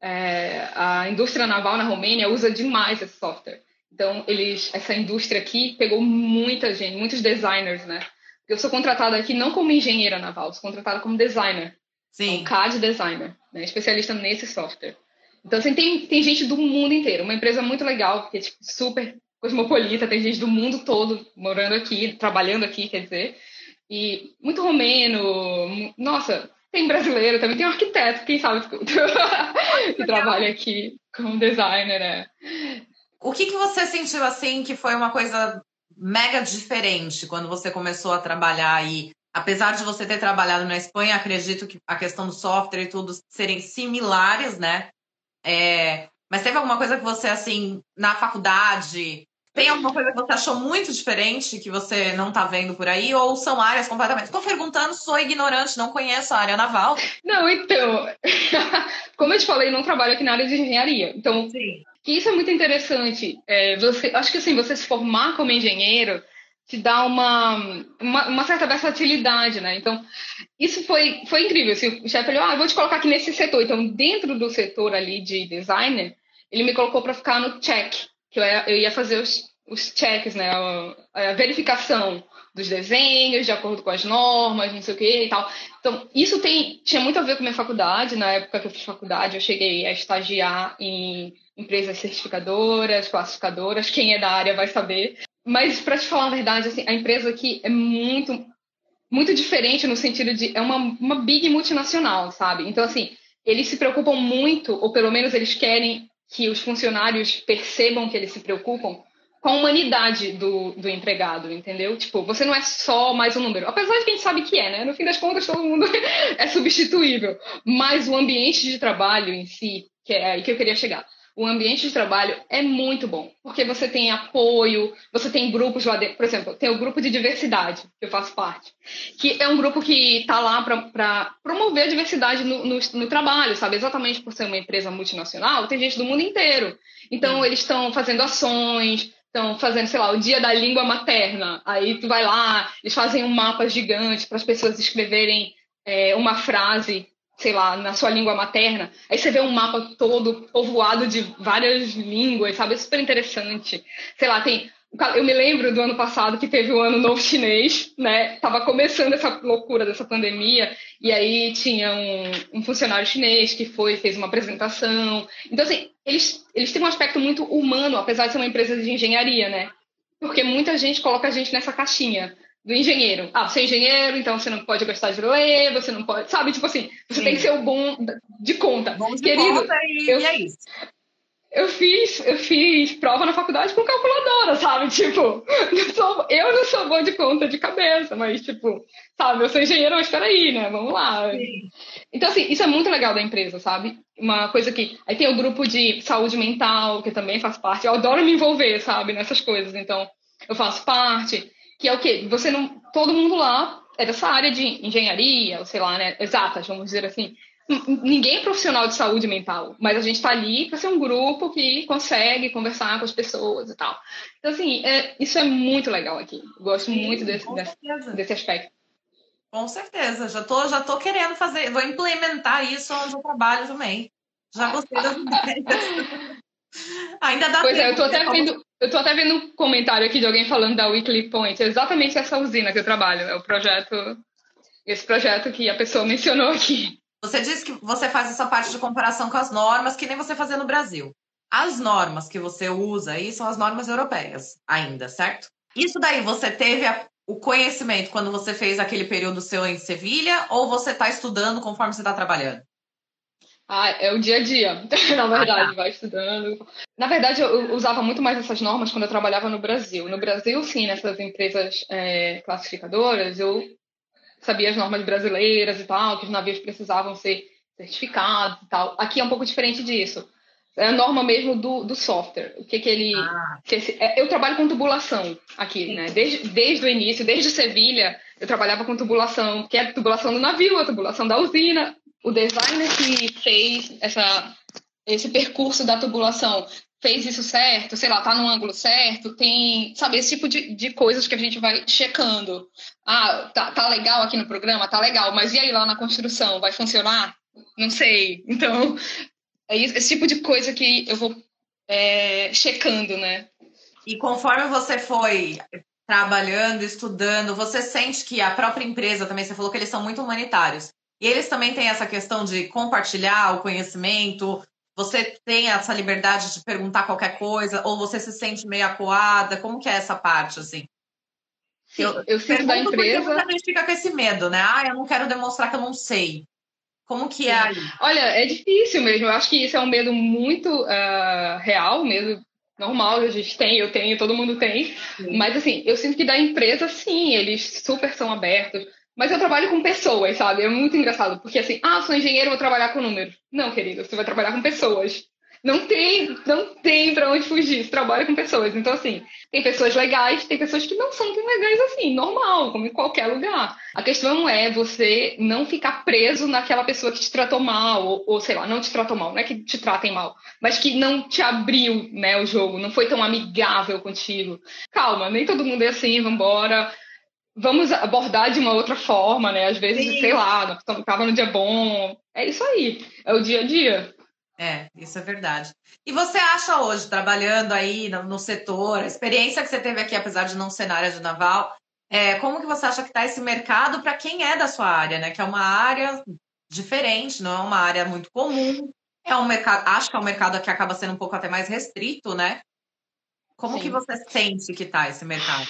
é, a indústria naval na Romênia usa demais esse software. Então, eles, essa indústria aqui pegou muita gente, muitos designers, né? Eu sou contratada aqui não como engenheira naval, sou contratada como designer, Sim. um CAD designer, né? especialista nesse software. Então, assim, tem, tem gente do mundo inteiro, uma empresa muito legal, porque é tipo, super cosmopolita, tem gente do mundo todo morando aqui, trabalhando aqui, quer dizer, e muito romeno, nossa, tem brasileiro também, tem um arquiteto, quem sabe, que trabalha aqui como designer, né? O que, que você sentiu assim que foi uma coisa mega diferente quando você começou a trabalhar aí? Apesar de você ter trabalhado na Espanha, acredito que a questão do software e tudo serem similares, né? É, mas teve alguma coisa que você, assim, na faculdade, tem alguma coisa que você achou muito diferente que você não tá vendo por aí? Ou são áreas completamente. Estou perguntando, sou ignorante, não conheço a área naval. Não, então, como eu te falei, não trabalho aqui na área de engenharia. Então, Sim. isso é muito interessante. É, você, acho que assim, você se formar como engenheiro te dá uma, uma, uma certa versatilidade, né? Então, isso foi, foi incrível. Assim, o chefe falou, ah, vou te colocar aqui nesse setor. Então, dentro do setor ali de designer, ele me colocou para ficar no check, que eu ia, eu ia fazer os, os checks, né? A, a verificação dos desenhos, de acordo com as normas, não sei o que e tal. Então, isso tem, tinha muito a ver com a minha faculdade. Na época que eu fiz faculdade, eu cheguei a estagiar em empresas certificadoras, classificadoras. Quem é da área vai saber. Mas, para te falar a verdade, assim, a empresa aqui é muito, muito diferente no sentido de é uma, uma big multinacional, sabe? Então, assim, eles se preocupam muito, ou pelo menos eles querem que os funcionários percebam que eles se preocupam com a humanidade do, do empregado, entendeu? Tipo, você não é só mais um número. Apesar de que a gente sabe que é, né? No fim das contas, todo mundo é substituível. Mas o ambiente de trabalho em si, que é aí que eu queria chegar. O ambiente de trabalho é muito bom, porque você tem apoio, você tem grupos lá dentro. Por exemplo, tem o grupo de diversidade, que eu faço parte, que é um grupo que está lá para promover a diversidade no, no, no, trabalho, sabe? Exatamente por ser uma empresa multinacional, tem gente do mundo inteiro. Então, eles estão fazendo ações, estão fazendo, sei lá, o dia da língua materna. Aí tu vai lá, eles fazem um mapa gigante para as pessoas escreverem é, uma frase, sei lá, na sua língua materna. Aí você vê um mapa todo povoado de várias línguas, sabe? É super interessante. Sei lá, tem Eu me lembro do ano passado que teve o ano novo chinês, né? Tava começando essa loucura dessa pandemia, e aí tinha um, um funcionário chinês que foi, fez uma apresentação. Então, assim, eles, eles têm um aspecto muito humano, apesar de ser uma empresa de engenharia, né? Porque muita gente coloca a gente nessa caixinha do engenheiro. Ah, você é engenheiro, então você não pode gostar de ler, você não pode. Sabe, tipo assim, você Sim. tem que ser o bom de conta. Bom de Querido, conta e, eu, e é isso eu fiz, eu fiz prova na faculdade com calculadora, sabe? Tipo, não sou, eu não sou boa de conta de cabeça, mas, tipo, sabe, eu sou engenheira, mas peraí, né? Vamos lá. Sim. Então, assim, isso é muito legal da empresa, sabe? Uma coisa que. Aí tem o grupo de saúde mental, que também faz parte. Eu adoro me envolver, sabe, nessas coisas. Então, eu faço parte. Que é o quê? Você não. Todo mundo lá é dessa área de engenharia, ou sei lá, né? Exatas, vamos dizer assim ninguém é profissional de saúde mental, mas a gente está ali para ser um grupo que consegue conversar com as pessoas e tal. Então, assim, é, isso é muito legal aqui. Eu gosto Sim, muito desse, desse, desse, aspecto. Com certeza, já tô, já tô querendo fazer, vou implementar isso onde eu trabalho também. Já gostei das ideias. Ainda dá pois tempo. é, eu tô até vendo, eu tô até vendo um comentário aqui de alguém falando da Weekly Point, é exatamente essa usina que eu trabalho, é o projeto, esse projeto que a pessoa mencionou aqui. Você disse que você faz essa parte de comparação com as normas, que nem você fazia no Brasil. As normas que você usa aí são as normas europeias, ainda, certo? Isso daí você teve a, o conhecimento quando você fez aquele período seu em Sevilha, ou você está estudando conforme você está trabalhando? Ah, é o dia a dia, na verdade, vai estudando. Na verdade, eu usava muito mais essas normas quando eu trabalhava no Brasil. No Brasil, sim, nessas empresas é, classificadoras, eu sabia as normas brasileiras e tal, que os navios precisavam ser certificados e tal. Aqui é um pouco diferente disso. É a norma mesmo do, do software. O que, que ele. Ah. Que esse, é, eu trabalho com tubulação aqui, né? Desde, desde o início, desde Sevilha, eu trabalhava com tubulação, que é a tubulação do navio, a tubulação da usina. O designer que fez essa, esse percurso da tubulação fez isso certo, sei lá, tá no ângulo certo, tem, sabe, esse tipo de, de coisas que a gente vai checando. Ah, tá, tá legal aqui no programa, tá legal, mas e aí lá na construção, vai funcionar? Não sei. Então, é esse tipo de coisa que eu vou é, checando, né? E conforme você foi trabalhando, estudando, você sente que a própria empresa também, você falou que eles são muito humanitários. E eles também têm essa questão de compartilhar o conhecimento, você tem essa liberdade de perguntar qualquer coisa ou você se sente meio acuada? Como que é essa parte, assim? Eu, eu sinto da empresa. Muita gente fica com esse medo, né? Ah, eu não quero demonstrar que eu não sei. Como que é aí? Olha, é difícil mesmo. Eu acho que isso é um medo muito uh, real, medo normal, a gente tem, eu tenho, todo mundo tem. Sim. Mas assim, eu sinto que da empresa, sim, eles super são abertos. Mas eu trabalho com pessoas, sabe? É muito engraçado, porque assim, ah, sou engenheiro, vou trabalhar com números. Não, querido, você vai trabalhar com pessoas. Não tem, não tem para onde fugir, você trabalha com pessoas. Então, assim, tem pessoas legais, tem pessoas que não são tão legais assim, normal, como em qualquer lugar. A questão é você não ficar preso naquela pessoa que te tratou mal, ou, ou sei lá, não te tratou mal, não é que te tratem mal, mas que não te abriu, né, o jogo, não foi tão amigável contigo. Calma, nem todo mundo é assim, vambora vamos abordar de uma outra forma, né? Às vezes, Sim. sei lá, estava no dia bom. É isso aí, é o dia a dia. É, isso é verdade. E você acha hoje, trabalhando aí no, no setor, a experiência que você teve aqui, apesar de não ser na área de naval, é, como que você acha que está esse mercado para quem é da sua área, né? Que é uma área diferente, não é uma área muito comum. É um mercado, acho que é um mercado que acaba sendo um pouco até mais restrito, né? Como Sim. que você sente que está esse mercado?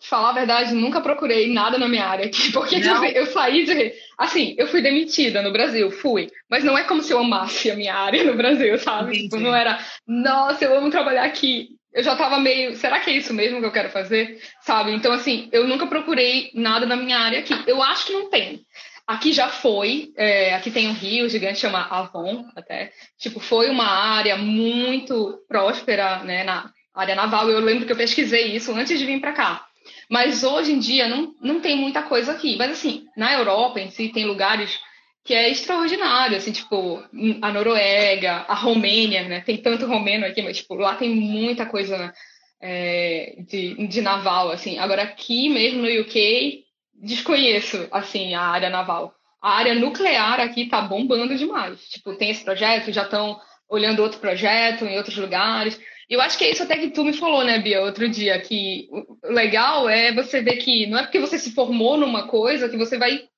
Falar a verdade, nunca procurei nada na minha área aqui, porque tipo, eu saí de. Assim, eu fui demitida no Brasil, fui. Mas não é como se eu amasse a minha área no Brasil, sabe? Tipo, não era, nossa, eu amo trabalhar aqui. Eu já tava meio, será que é isso mesmo que eu quero fazer? Sabe? Então, assim, eu nunca procurei nada na minha área aqui. Eu acho que não tem. Aqui já foi, é, aqui tem um rio gigante chama Avon, até. Tipo, foi uma área muito próspera, né, na área naval. Eu lembro que eu pesquisei isso antes de vir para cá. Mas hoje em dia não, não tem muita coisa aqui. Mas assim, na Europa em si tem lugares que é extraordinário, assim, tipo, a Noruega, a Romênia, né? Tem tanto romeno aqui, mas tipo, lá tem muita coisa é, de, de naval, assim. Agora aqui mesmo no UK, desconheço, assim, a área naval. A área nuclear aqui tá bombando demais. Tipo, tem esse projeto, já estão olhando outro projeto em outros lugares. Eu acho que é isso até que tu me falou, né, Bia, outro dia, que o legal é você ver que não é porque você se formou numa coisa que você vai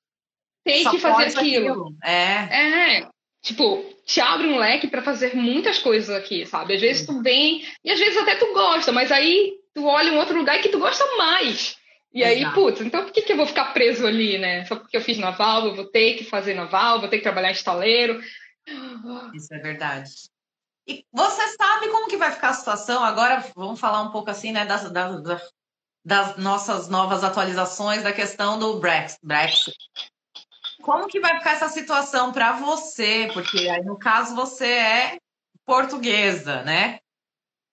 ter Só que fazer aquilo. aquilo. É. É. Tipo, te abre um leque para fazer muitas coisas aqui, sabe? Às vezes tu vem e às vezes até tu gosta, mas aí tu olha um outro lugar que tu gosta mais. E aí, Exato. putz, então por que, que eu vou ficar preso ali, né? Só porque eu fiz naval, eu vou ter que fazer naval, vou ter que trabalhar em estaleiro. Isso é verdade. E você sabe como que vai ficar a situação? Agora vamos falar um pouco assim, né, das, das, das nossas novas atualizações da questão do Brexit. Como que vai ficar essa situação para você? Porque aí, no caso, você é portuguesa, né?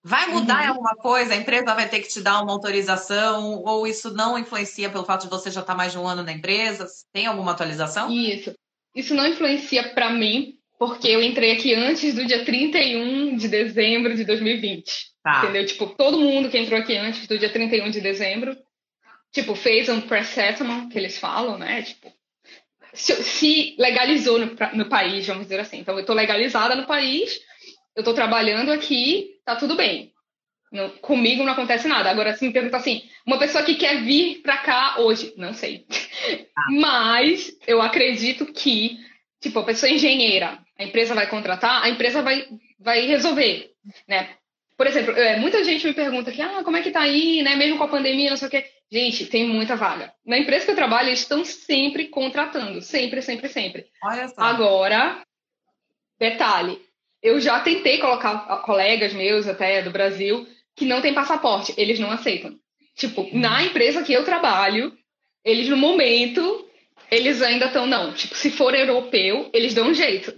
Vai mudar uhum. alguma coisa? A empresa vai ter que te dar uma autorização? Ou isso não influencia pelo fato de você já estar tá mais de um ano na empresa? Tem alguma atualização? Isso. Isso não influencia para mim, porque eu entrei aqui antes do dia 31 de dezembro de 2020. Tá. Entendeu? Tipo, todo mundo que entrou aqui antes do dia 31 de dezembro, tipo, fez um pre-settlement, que eles falam, né? Tipo, se, legalizou no, no, país, vamos dizer assim. Então, eu estou legalizada no país, eu estou trabalhando aqui, tá tudo bem. Não, comigo não acontece nada. Agora, se me pergunta assim, uma pessoa que quer vir para cá hoje, não sei. Ah. Mas eu acredito que, tipo, a pessoa engenheira, a empresa vai contratar, a empresa vai, vai resolver, né? Por exemplo, é, muita gente me pergunta que, ah, como é que tá aí, né? Mesmo com a pandemia, não sei o quê. Gente, tem muita vaga. Na empresa que eu trabalho, eles estão sempre contratando. Sempre, sempre, sempre. Olha só. Agora, detalhe. Eu já tentei colocar colegas meus até do Brasil que não têm passaporte. Eles não aceitam. Tipo, hum. na empresa que eu trabalho, eles no momento, eles ainda estão, não. Tipo, se for europeu, eles dão um jeito.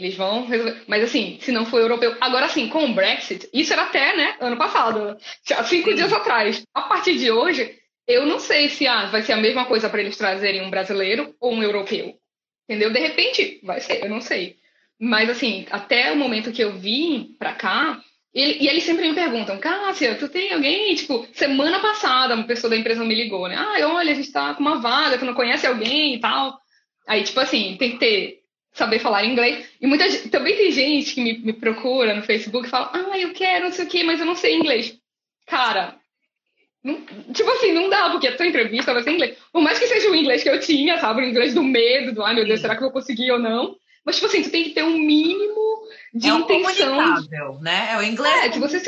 Eles vão resolver. Mas assim, se não for europeu. Agora sim, com o Brexit, isso era até, né, ano passado, cinco dias atrás. A partir de hoje, eu não sei se ah, vai ser a mesma coisa para eles trazerem um brasileiro ou um europeu. Entendeu? De repente, vai ser, eu não sei. Mas assim, até o momento que eu vim pra cá, ele, e eles sempre me perguntam, Cássia, tu tem alguém? Tipo, semana passada, uma pessoa da empresa me ligou, né? Ah, olha, a gente tá com uma vaga, tu não conhece alguém e tal. Aí, tipo assim, tem que ter saber falar inglês. E muita também tem gente que me, me procura no Facebook e fala, ah, eu quero, não sei o quê, mas eu não sei inglês. Cara, não, tipo assim, não dá, porque a tua entrevista vai ser em inglês. Por mais que seja o inglês que eu tinha, sabe? O inglês do medo, do ai meu Deus, será que eu vou conseguir ou não? Mas, tipo assim, tu tem que ter um mínimo de é intenção. Comunicável, né? É o inglês é, que você,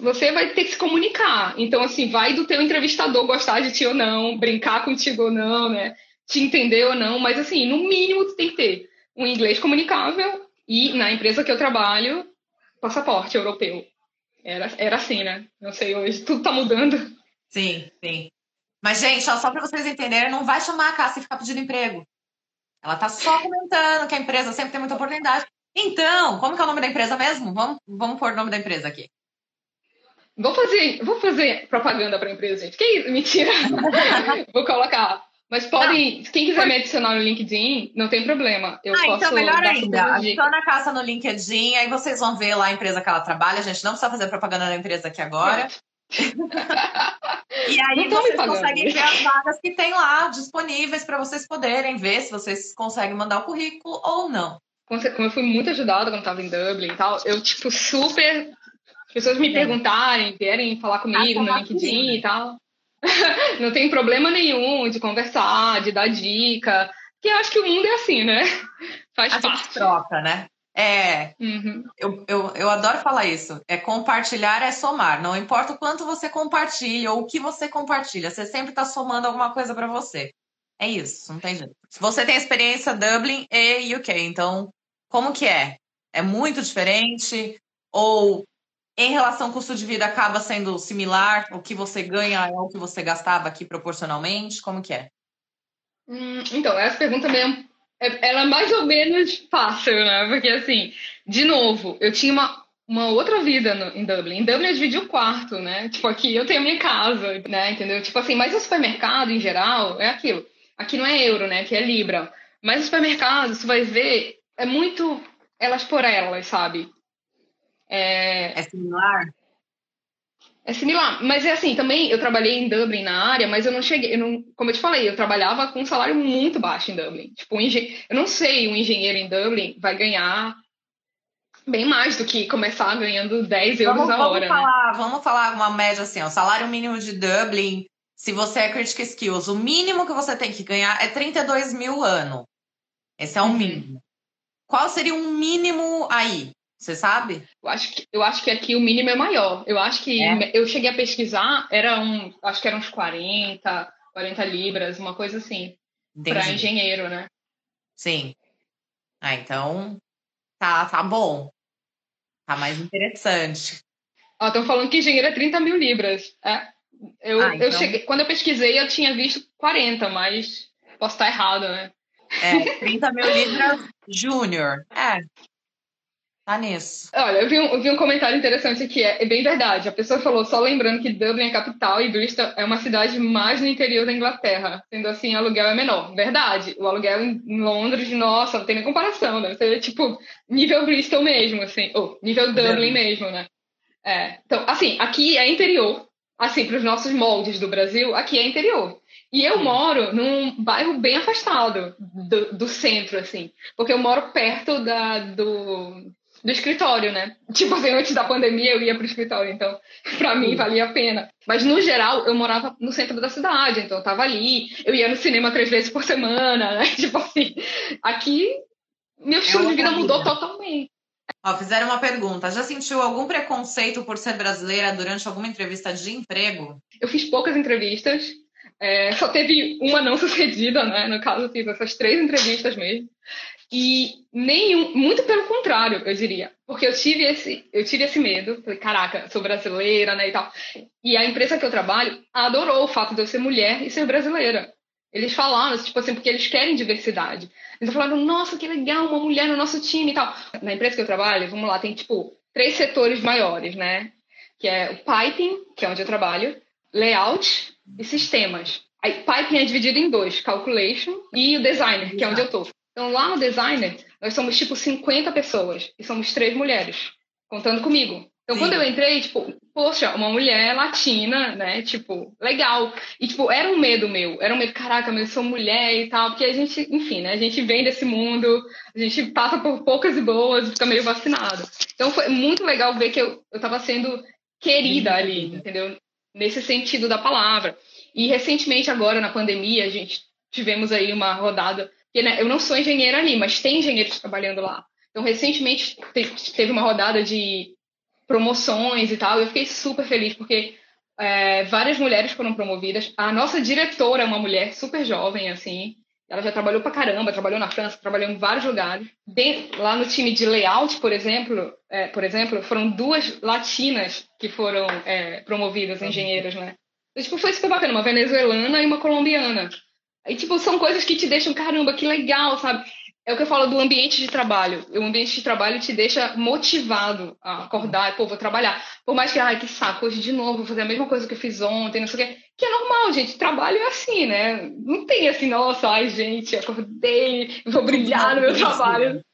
você vai ter que se comunicar. Então, assim, vai do teu entrevistador gostar de ti ou não, brincar contigo ou não, né? Te entender ou não, mas assim, no mínimo tu tem que ter um inglês comunicável e na empresa que eu trabalho, passaporte europeu. Era, era assim, né? Não sei, hoje tudo tá mudando. Sim, sim. Mas, gente, só, só para vocês entenderem, não vai chamar a Cássia e ficar pedindo emprego. Ela tá só comentando que a empresa sempre tem muita oportunidade. Então, como que é o nome da empresa mesmo? Vamos, vamos pôr o nome da empresa aqui. Vou fazer, vou fazer propaganda para a empresa, gente. Que isso? Mentira. vou colocar mas podem, não. quem quiser me adicionar no LinkedIn, não tem problema. Eu ah, posso então melhor ainda. Adiciona a Caça no LinkedIn, aí vocês vão ver lá a empresa que ela trabalha. A gente não precisa fazer propaganda da empresa aqui agora. e aí vocês conseguem ver as vagas que tem lá disponíveis para vocês poderem ver se vocês conseguem mandar o currículo ou não. Como eu fui muito ajudada quando estava em Dublin e tal, eu, tipo, super. As pessoas me perguntarem, vierem falar comigo no LinkedIn e tal. não tem problema nenhum de conversar, de dar dica. Que eu acho que o mundo é assim, né? Faz a parte. Troca, né? É, uhum. eu, eu, eu adoro falar isso. É compartilhar é somar. Não importa o quanto você compartilha ou o que você compartilha, você sempre está somando alguma coisa para você. É isso, não tem jeito. Se você tem experiência Dublin e UK, então como que é? É muito diferente? Ou em relação ao custo de vida acaba sendo similar? O que você ganha é o que você gastava aqui proporcionalmente? Como que é? Hum, então, essa pergunta mesmo, é, ela é mais ou menos fácil, né? Porque, assim, de novo, eu tinha uma, uma outra vida no, em Dublin. Em Dublin eu dividi o quarto, né? Tipo, aqui eu tenho a minha casa, né? Entendeu? Tipo assim, mas o supermercado, em geral, é aquilo. Aqui não é euro, né? Aqui é libra. Mas o supermercado, você vai ver, é muito elas por elas, sabe? É, é similar? É similar, mas é assim, também eu trabalhei em Dublin na área, mas eu não cheguei, eu não, como eu te falei, eu trabalhava com um salário muito baixo em Dublin. Tipo, um engen... eu não sei, um engenheiro em Dublin vai ganhar bem mais do que começar ganhando 10 euros vamos, a hora. Vamos falar, né? vamos falar uma média assim, o salário mínimo de Dublin, se você é Critic Skills, o mínimo que você tem que ganhar é 32 mil ano. Esse é o uhum. mínimo. Qual seria um mínimo aí? Você sabe? Eu acho, que, eu acho que aqui o mínimo é maior. Eu acho que é. eu cheguei a pesquisar, era um, acho que eram uns 40, 40 libras, uma coisa assim. Para engenheiro, né? Sim. Ah, então tá, tá bom. Tá mais interessante. Estão falando que engenheiro é 30 mil libras. É, eu, ah, então... eu cheguei, quando eu pesquisei, eu tinha visto 40, mas posso estar errado, né? É, 30 mil libras júnior. É, Tá nisso. Olha, eu vi, um, eu vi um comentário interessante aqui, é, é, bem verdade. A pessoa falou, só lembrando que Dublin é capital e Bristol é uma cidade mais no interior da Inglaterra. Sendo assim, o aluguel é menor. Verdade. O aluguel em Londres, nossa, não tem nem comparação, né? Você tipo nível Bristol mesmo, assim. Ou nível Dublin é. mesmo, né? É. Então, assim, aqui é interior. Assim, para os nossos moldes do Brasil, aqui é interior. E eu moro num bairro bem afastado do, do centro, assim. Porque eu moro perto da, do do escritório, né? Tipo assim, antes da pandemia eu ia pro escritório, então para mim valia a pena. Mas no geral eu morava no centro da cidade, então eu tava ali, eu ia no cinema três vezes por semana, né? Tipo assim, aqui meu é estilo é de vida mudou totalmente. Ó, fizeram uma pergunta. Já sentiu algum preconceito por ser brasileira durante alguma entrevista de emprego? Eu fiz poucas entrevistas. É, só teve uma não sucedida, né? No caso, eu fiz essas três entrevistas mesmo. E nenhum, muito pelo contrário, eu diria. Porque eu tive esse, eu tive esse medo, falei, caraca, sou brasileira, né, e tal. E a empresa que eu trabalho adorou o fato de eu ser mulher e ser brasileira. Eles falaram, tipo assim, porque eles querem diversidade. Eles falaram, nossa, que legal, uma mulher no nosso time e tal. Na empresa que eu trabalho, vamos lá, tem, tipo, três setores maiores, né? Que é o piping, que é onde eu trabalho, layout e sistemas. Aí, piping é dividido em dois, calculation e o designer, que é onde eu tô. Então, lá no designer, nós somos tipo 50 pessoas e somos três mulheres, contando comigo. Então, Sim. quando eu entrei, tipo, poxa, uma mulher latina, né? Tipo, legal. E, tipo, era um medo meu. Era um medo, caraca, mas eu sou mulher e tal. Porque a gente, enfim, né? A gente vem desse mundo, a gente passa por poucas e boas, fica meio vacinado. Então, foi muito legal ver que eu, eu tava sendo querida ali, entendeu? Nesse sentido da palavra. E, recentemente, agora, na pandemia, a gente tivemos aí uma rodada porque né, eu não sou engenheira ali, mas tem engenheiros trabalhando lá. Então, recentemente teve uma rodada de promoções e tal, e eu fiquei super feliz, porque é, várias mulheres foram promovidas. A nossa diretora é uma mulher super jovem, assim. Ela já trabalhou pra caramba, trabalhou na França, trabalhou em vários lugares. Lá no time de layout, por exemplo, é, por exemplo, foram duas latinas que foram é, promovidas, engenheiras, né? Então, tipo, foi super bacana, uma venezuelana e uma colombiana. E, tipo, são coisas que te deixam, caramba, que legal, sabe? É o que eu falo do ambiente de trabalho. O ambiente de trabalho te deixa motivado a acordar, pô, vou trabalhar. Por mais que, ai, que saco, hoje de novo, vou fazer a mesma coisa que eu fiz ontem, não sei o quê. Que é normal, gente. Trabalho é assim, né? Não tem assim, nossa, ai, gente, acordei, vou brilhar no meu trabalho.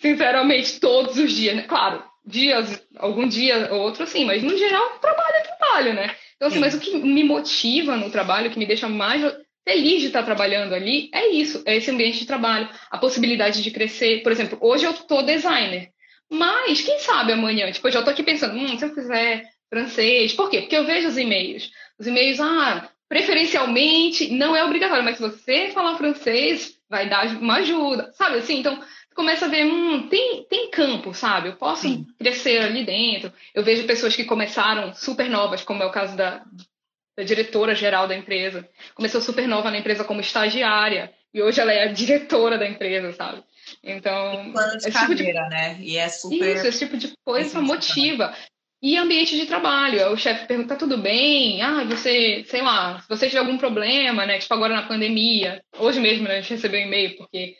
Sinceramente, todos os dias, né? Claro, dias, algum dia ou outro, sim, mas no geral, trabalho é trabalho, né? Então, assim, sim. mas o que me motiva no trabalho, o que me deixa mais feliz de estar trabalhando ali é isso, é esse ambiente de trabalho, a possibilidade de crescer. Por exemplo, hoje eu tô designer, mas quem sabe amanhã, tipo, eu já tô aqui pensando, hum, se eu fizer francês, por quê? Porque eu vejo os e-mails. Os e-mails, ah, preferencialmente, não é obrigatório, mas se você falar francês, vai dar uma ajuda, sabe assim? Então, começa a ver, hum, tem, tem campo, sabe? Eu posso Sim. crescer ali dentro. Eu vejo pessoas que começaram super novas, como é o caso da, da diretora geral da empresa. Começou super nova na empresa como estagiária e hoje ela é a diretora da empresa, sabe? Então, plano de carreira, tipo de... né? E é super Isso, esse tipo de coisa motiva. E ambiente de trabalho, o chefe pergunta, tá tudo bem? Ah, você, sei lá, se você tiver algum problema, né? Tipo agora na pandemia, hoje mesmo né, a gente recebeu um e-mail porque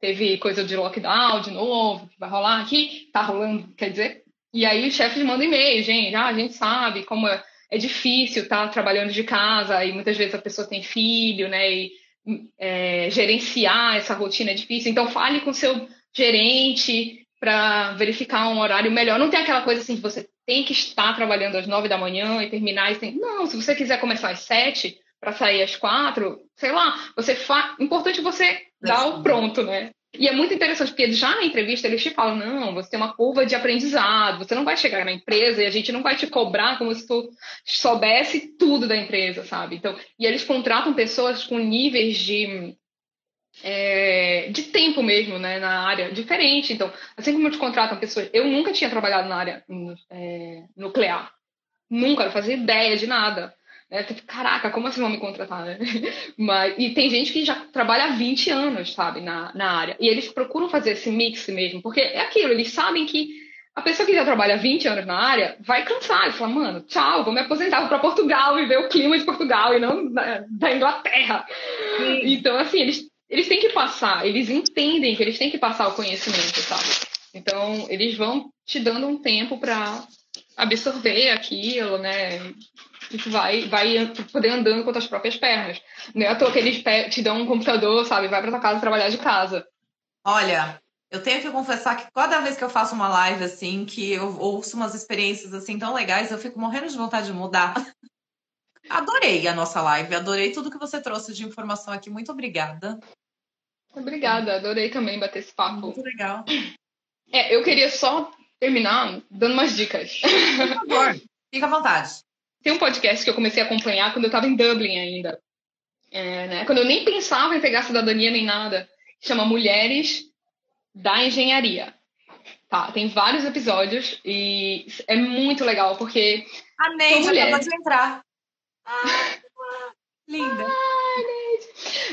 teve coisa de lockdown de novo, que vai rolar aqui, tá rolando, quer dizer. E aí os chefes mandam e-mail, gente, ah, a gente sabe como é é difícil estar tá trabalhando de casa e muitas vezes a pessoa tem filho, né? E é, gerenciar essa rotina é difícil. Então, fale com seu gerente para verificar um horário melhor. Não tem aquela coisa assim que você tem que estar trabalhando às nove da manhã e terminar. E tem... Não, se você quiser começar às sete, para sair às quatro, sei lá, você fa... importante você dar o pronto, né? E é muito interessante, porque já na entrevista eles te falam, não, você tem uma curva de aprendizado, você não vai chegar na empresa e a gente não vai te cobrar como se tu soubesse tudo da empresa, sabe? Então, e eles contratam pessoas com níveis de, é, de tempo mesmo, né, na área diferente. Então, assim como te contratam pessoas, eu nunca tinha trabalhado na área é, nuclear, nunca, não fazia ideia de nada. É, tipo, caraca, como assim vão me contratar, né? Mas, e tem gente que já trabalha há 20 anos, sabe, na, na área. E eles procuram fazer esse mix mesmo, porque é aquilo, eles sabem que a pessoa que já trabalha há 20 anos na área vai cansar e falar, mano, tchau, vou me aposentar, vou para Portugal e ver o clima de Portugal e não da, da Inglaterra. Sim. Então, assim, eles, eles têm que passar, eles entendem que eles têm que passar o conhecimento, sabe? Então, eles vão te dando um tempo para absorver aquilo, né? E tu vai, vai poder andando com as próprias pernas. Não é à toa que eles te dão um computador, sabe? Vai pra tua casa trabalhar de casa. Olha, eu tenho que confessar que cada vez que eu faço uma live assim, que eu ouço umas experiências assim tão legais, eu fico morrendo de vontade de mudar. Adorei a nossa live, adorei tudo que você trouxe de informação aqui. Muito obrigada. Obrigada, adorei também bater esse papo. Muito legal. É, eu queria só terminar dando umas dicas. Por favor, fica à vontade. Tem um podcast que eu comecei a acompanhar quando eu estava em Dublin ainda. É, né? Quando eu nem pensava em pegar cidadania nem nada. Chama Mulheres da Engenharia. Tá, tem vários episódios e é muito legal porque. Já mulheres... acabou de entrar. Ah, linda.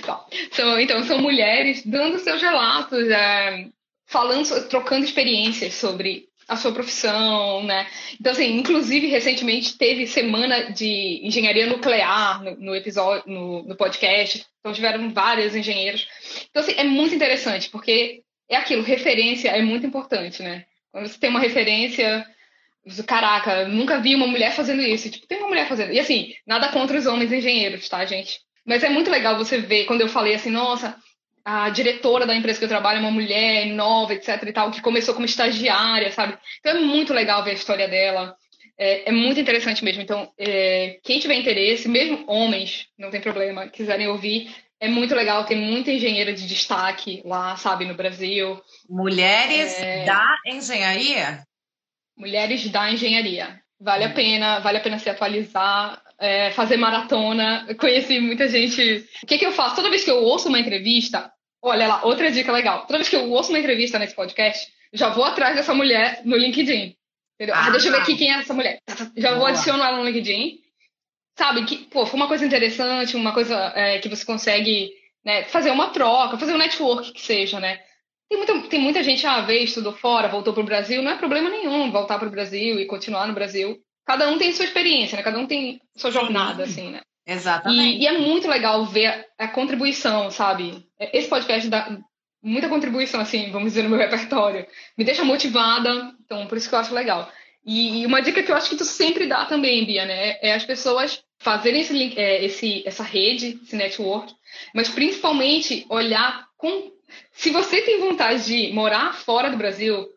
Ah, são, então, são mulheres dando seus relatos, é, falando, trocando experiências sobre a sua profissão, né? Então, assim, inclusive, recentemente teve semana de engenharia nuclear no, no episódio, no, no, podcast. Então, tiveram vários engenheiros. Então, assim, é muito interessante, porque é aquilo, referência é muito importante, né? Quando você tem uma referência, caraca, nunca vi uma mulher fazendo isso. Tipo, tem uma mulher fazendo. E, assim, nada contra os homens engenheiros, tá, gente? Mas é muito legal você ver, quando eu falei assim, nossa, a diretora da empresa que eu trabalho é uma mulher nova, etc e tal, que começou como estagiária, sabe? Então é muito legal ver a história dela. É, é muito interessante mesmo. Então, é, quem tiver interesse, mesmo homens, não tem problema, quiserem ouvir, é muito legal. Tem muita engenheira de destaque lá, sabe, no Brasil. Mulheres é... da engenharia? Mulheres da engenharia. Vale a pena, vale a pena se atualizar, é, fazer maratona. Conheci muita gente. O que, que eu faço? Toda vez que eu ouço uma entrevista, Olha lá, outra dica legal. Toda vez que eu ouço uma entrevista nesse podcast, já vou atrás dessa mulher no LinkedIn. Entendeu? Ah, ah deixa eu ver aqui quem é essa mulher. Já vou adicionar ela no LinkedIn. Sabe, que, pô, foi uma coisa interessante, uma coisa é, que você consegue né, fazer uma troca, fazer um network que seja, né? Tem muita, tem muita gente, ah, veio, estudou fora, voltou para o Brasil, não é problema nenhum voltar para o Brasil e continuar no Brasil. Cada um tem sua experiência, né? Cada um tem sua jornada, assim, né? Exatamente. E, e, é muito legal ver a contribuição, sabe? Esse podcast dá muita contribuição, assim, vamos dizer, no meu repertório. Me deixa motivada, então por isso que eu acho legal. E, e uma dica que eu acho que tu sempre dá também, Bia, né? É as pessoas fazerem esse, link, é, esse, essa rede, esse network, mas principalmente olhar com. Se você tem vontade de morar fora do Brasil,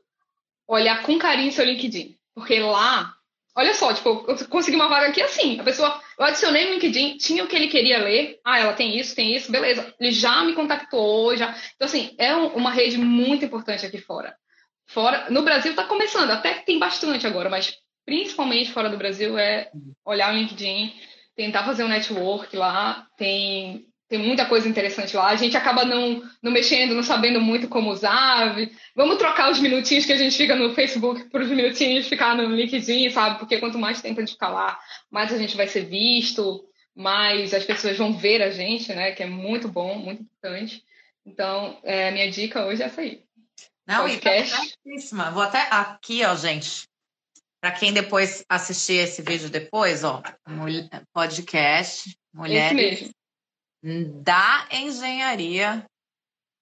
olhar com carinho seu LinkedIn. Porque lá Olha só, tipo, eu consegui uma vaga aqui assim. A pessoa, eu adicionei no LinkedIn, tinha o que ele queria ler. Ah, ela tem isso, tem isso, beleza. Ele já me contactou, já. Então, assim, é uma rede muito importante aqui fora. Fora, no Brasil está começando, até que tem bastante agora, mas principalmente fora do Brasil é olhar o LinkedIn, tentar fazer um network lá. Tem tem muita coisa interessante lá. A gente acaba não, não mexendo, não sabendo muito como usar. Vamos trocar os minutinhos que a gente fica no Facebook por os minutinhos ficar no LinkedIn, sabe? Porque quanto mais tempo a gente ficar lá, mais a gente vai ser visto, mais as pessoas vão ver a gente, né? Que é muito bom, muito importante. Então, é, minha dica hoje é essa aí. Não, Podcast. e tá Vou até aqui, ó, gente. Para quem depois assistir esse vídeo depois, ó, podcast Mulheres da engenharia.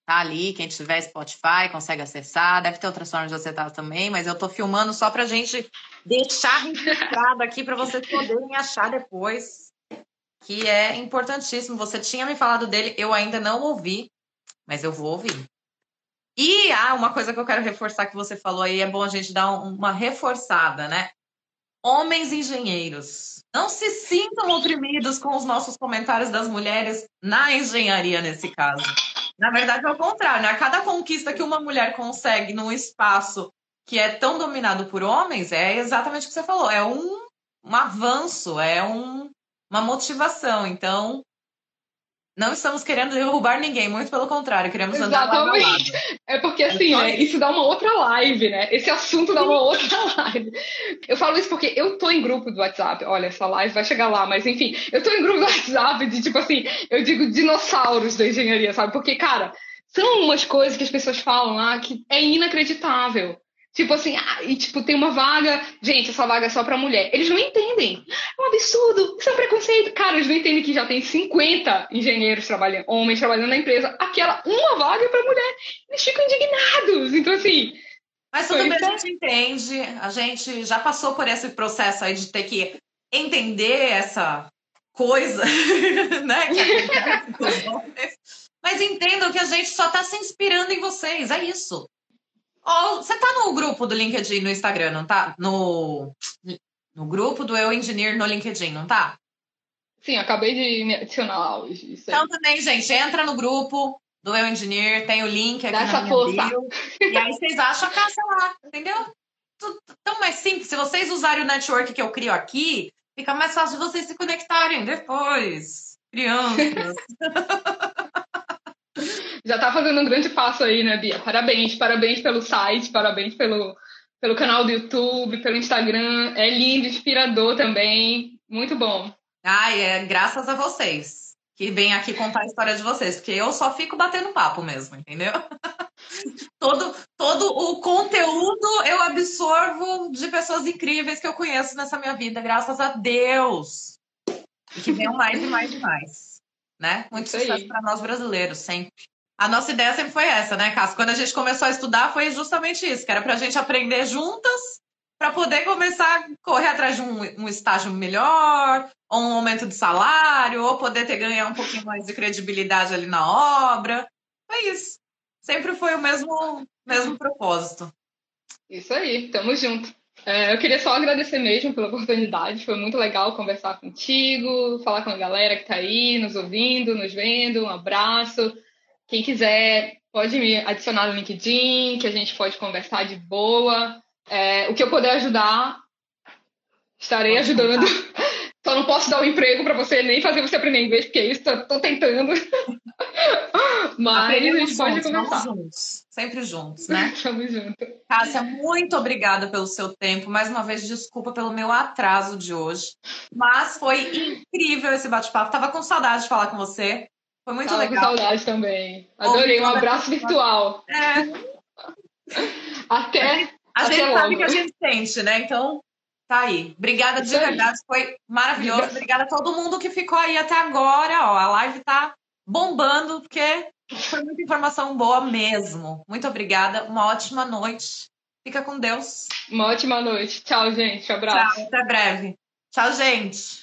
Tá ali, quem tiver Spotify consegue acessar, deve ter outras formas de acessar também, mas eu tô filmando só pra gente deixar registrado aqui para vocês poderem achar depois, que é importantíssimo. Você tinha me falado dele, eu ainda não ouvi, mas eu vou ouvir. E ah, uma coisa que eu quero reforçar que você falou aí, é bom a gente dar uma reforçada, né? Homens engenheiros. Não se sintam oprimidos com os nossos comentários das mulheres na engenharia, nesse caso. Na verdade, é o contrário. Né? A cada conquista que uma mulher consegue num espaço que é tão dominado por homens, é exatamente o que você falou. É um, um avanço, é um, uma motivação. Então, não estamos querendo derrubar ninguém, muito pelo contrário, queremos andar Exatamente. lado. É porque assim, né, isso dá uma outra live, né? Esse assunto dá uma outra live. Eu falo isso porque eu tô em grupo do WhatsApp. Olha, essa live vai chegar lá, mas enfim, eu tô em grupo do WhatsApp de tipo assim, eu digo dinossauros da engenharia, sabe? Porque, cara, são umas coisas que as pessoas falam lá que é inacreditável. Tipo assim, ah, e tipo, tem uma vaga. Gente, essa vaga é só pra mulher. Eles não entendem. É um absurdo. Isso é um preconceito. Cara, eles não entendem que já tem 50 engenheiros trabalhando, homens trabalhando na empresa. Aquela uma vaga é pra mulher. Eles ficam indignados. Então, assim. Mas tudo bem, a gente entende. A gente já passou por esse processo aí de ter que entender essa coisa, né? Mas entendam que a gente só tá se inspirando em vocês. É isso. Você tá no grupo do LinkedIn no Instagram, não tá? No, no grupo do Eu Engineer no LinkedIn, não tá? Sim, acabei de me adicionar hoje. Então também, gente, entra no grupo do Eu Engineer, tem o link aqui Dá na minha bio, E aí vocês acham a caça lá, entendeu? Tão mais simples. Se vocês usarem o network que eu crio aqui, fica mais fácil de vocês se conectarem depois. Crianças. Já está fazendo um grande passo aí, né, Bia? Parabéns, parabéns pelo site, parabéns pelo, pelo canal do YouTube, pelo Instagram. É lindo, inspirador também. Muito bom. Ai, é graças a vocês que vêm aqui contar a história de vocês, porque eu só fico batendo papo mesmo, entendeu? todo, todo o conteúdo eu absorvo de pessoas incríveis que eu conheço nessa minha vida, graças a Deus. E que venham mais e mais e mais. Né? Muito Isso sucesso para nós brasileiros, sempre. A nossa ideia sempre foi essa, né, Cássio? Quando a gente começou a estudar, foi justamente isso, que era para a gente aprender juntas para poder começar a correr atrás de um, um, estágio melhor, ou um aumento de salário, ou poder ter ganhar um pouquinho mais de credibilidade ali na obra. Foi isso. Sempre foi o mesmo, mesmo propósito. Isso aí, tamo junto. É, eu queria só agradecer mesmo pela oportunidade, foi muito legal conversar contigo, falar com a galera que está aí, nos ouvindo, nos vendo. Um abraço. Quem quiser pode me adicionar no LinkedIn, que a gente pode conversar de boa. É, o que eu puder ajudar, estarei pode ajudando. Só não posso dar o um emprego para você, nem fazer você aprender inglês, porque isso estou tentando. Mas a gente pode conversar. Sempre juntos, né? Estamos juntos. Cássia, muito obrigada pelo seu tempo. Mais uma vez, desculpa pelo meu atraso de hoje. Mas foi incrível esse bate-papo. Tava com saudade de falar com você. Foi muito Tava legal. Com saudade também. Adorei. Um abraço virtual. É. Até. A até gente logo. sabe que a gente sente, né? Então, tá aí. Obrigada de verdade. Foi maravilhoso. Obrigada a todo mundo que ficou aí até agora. Ó, a live tá bombando, porque foi muita informação boa mesmo. Muito obrigada. Uma ótima noite. Fica com Deus. Uma ótima noite. Tchau, gente. Abraço. Tchau, até breve. Tchau, gente.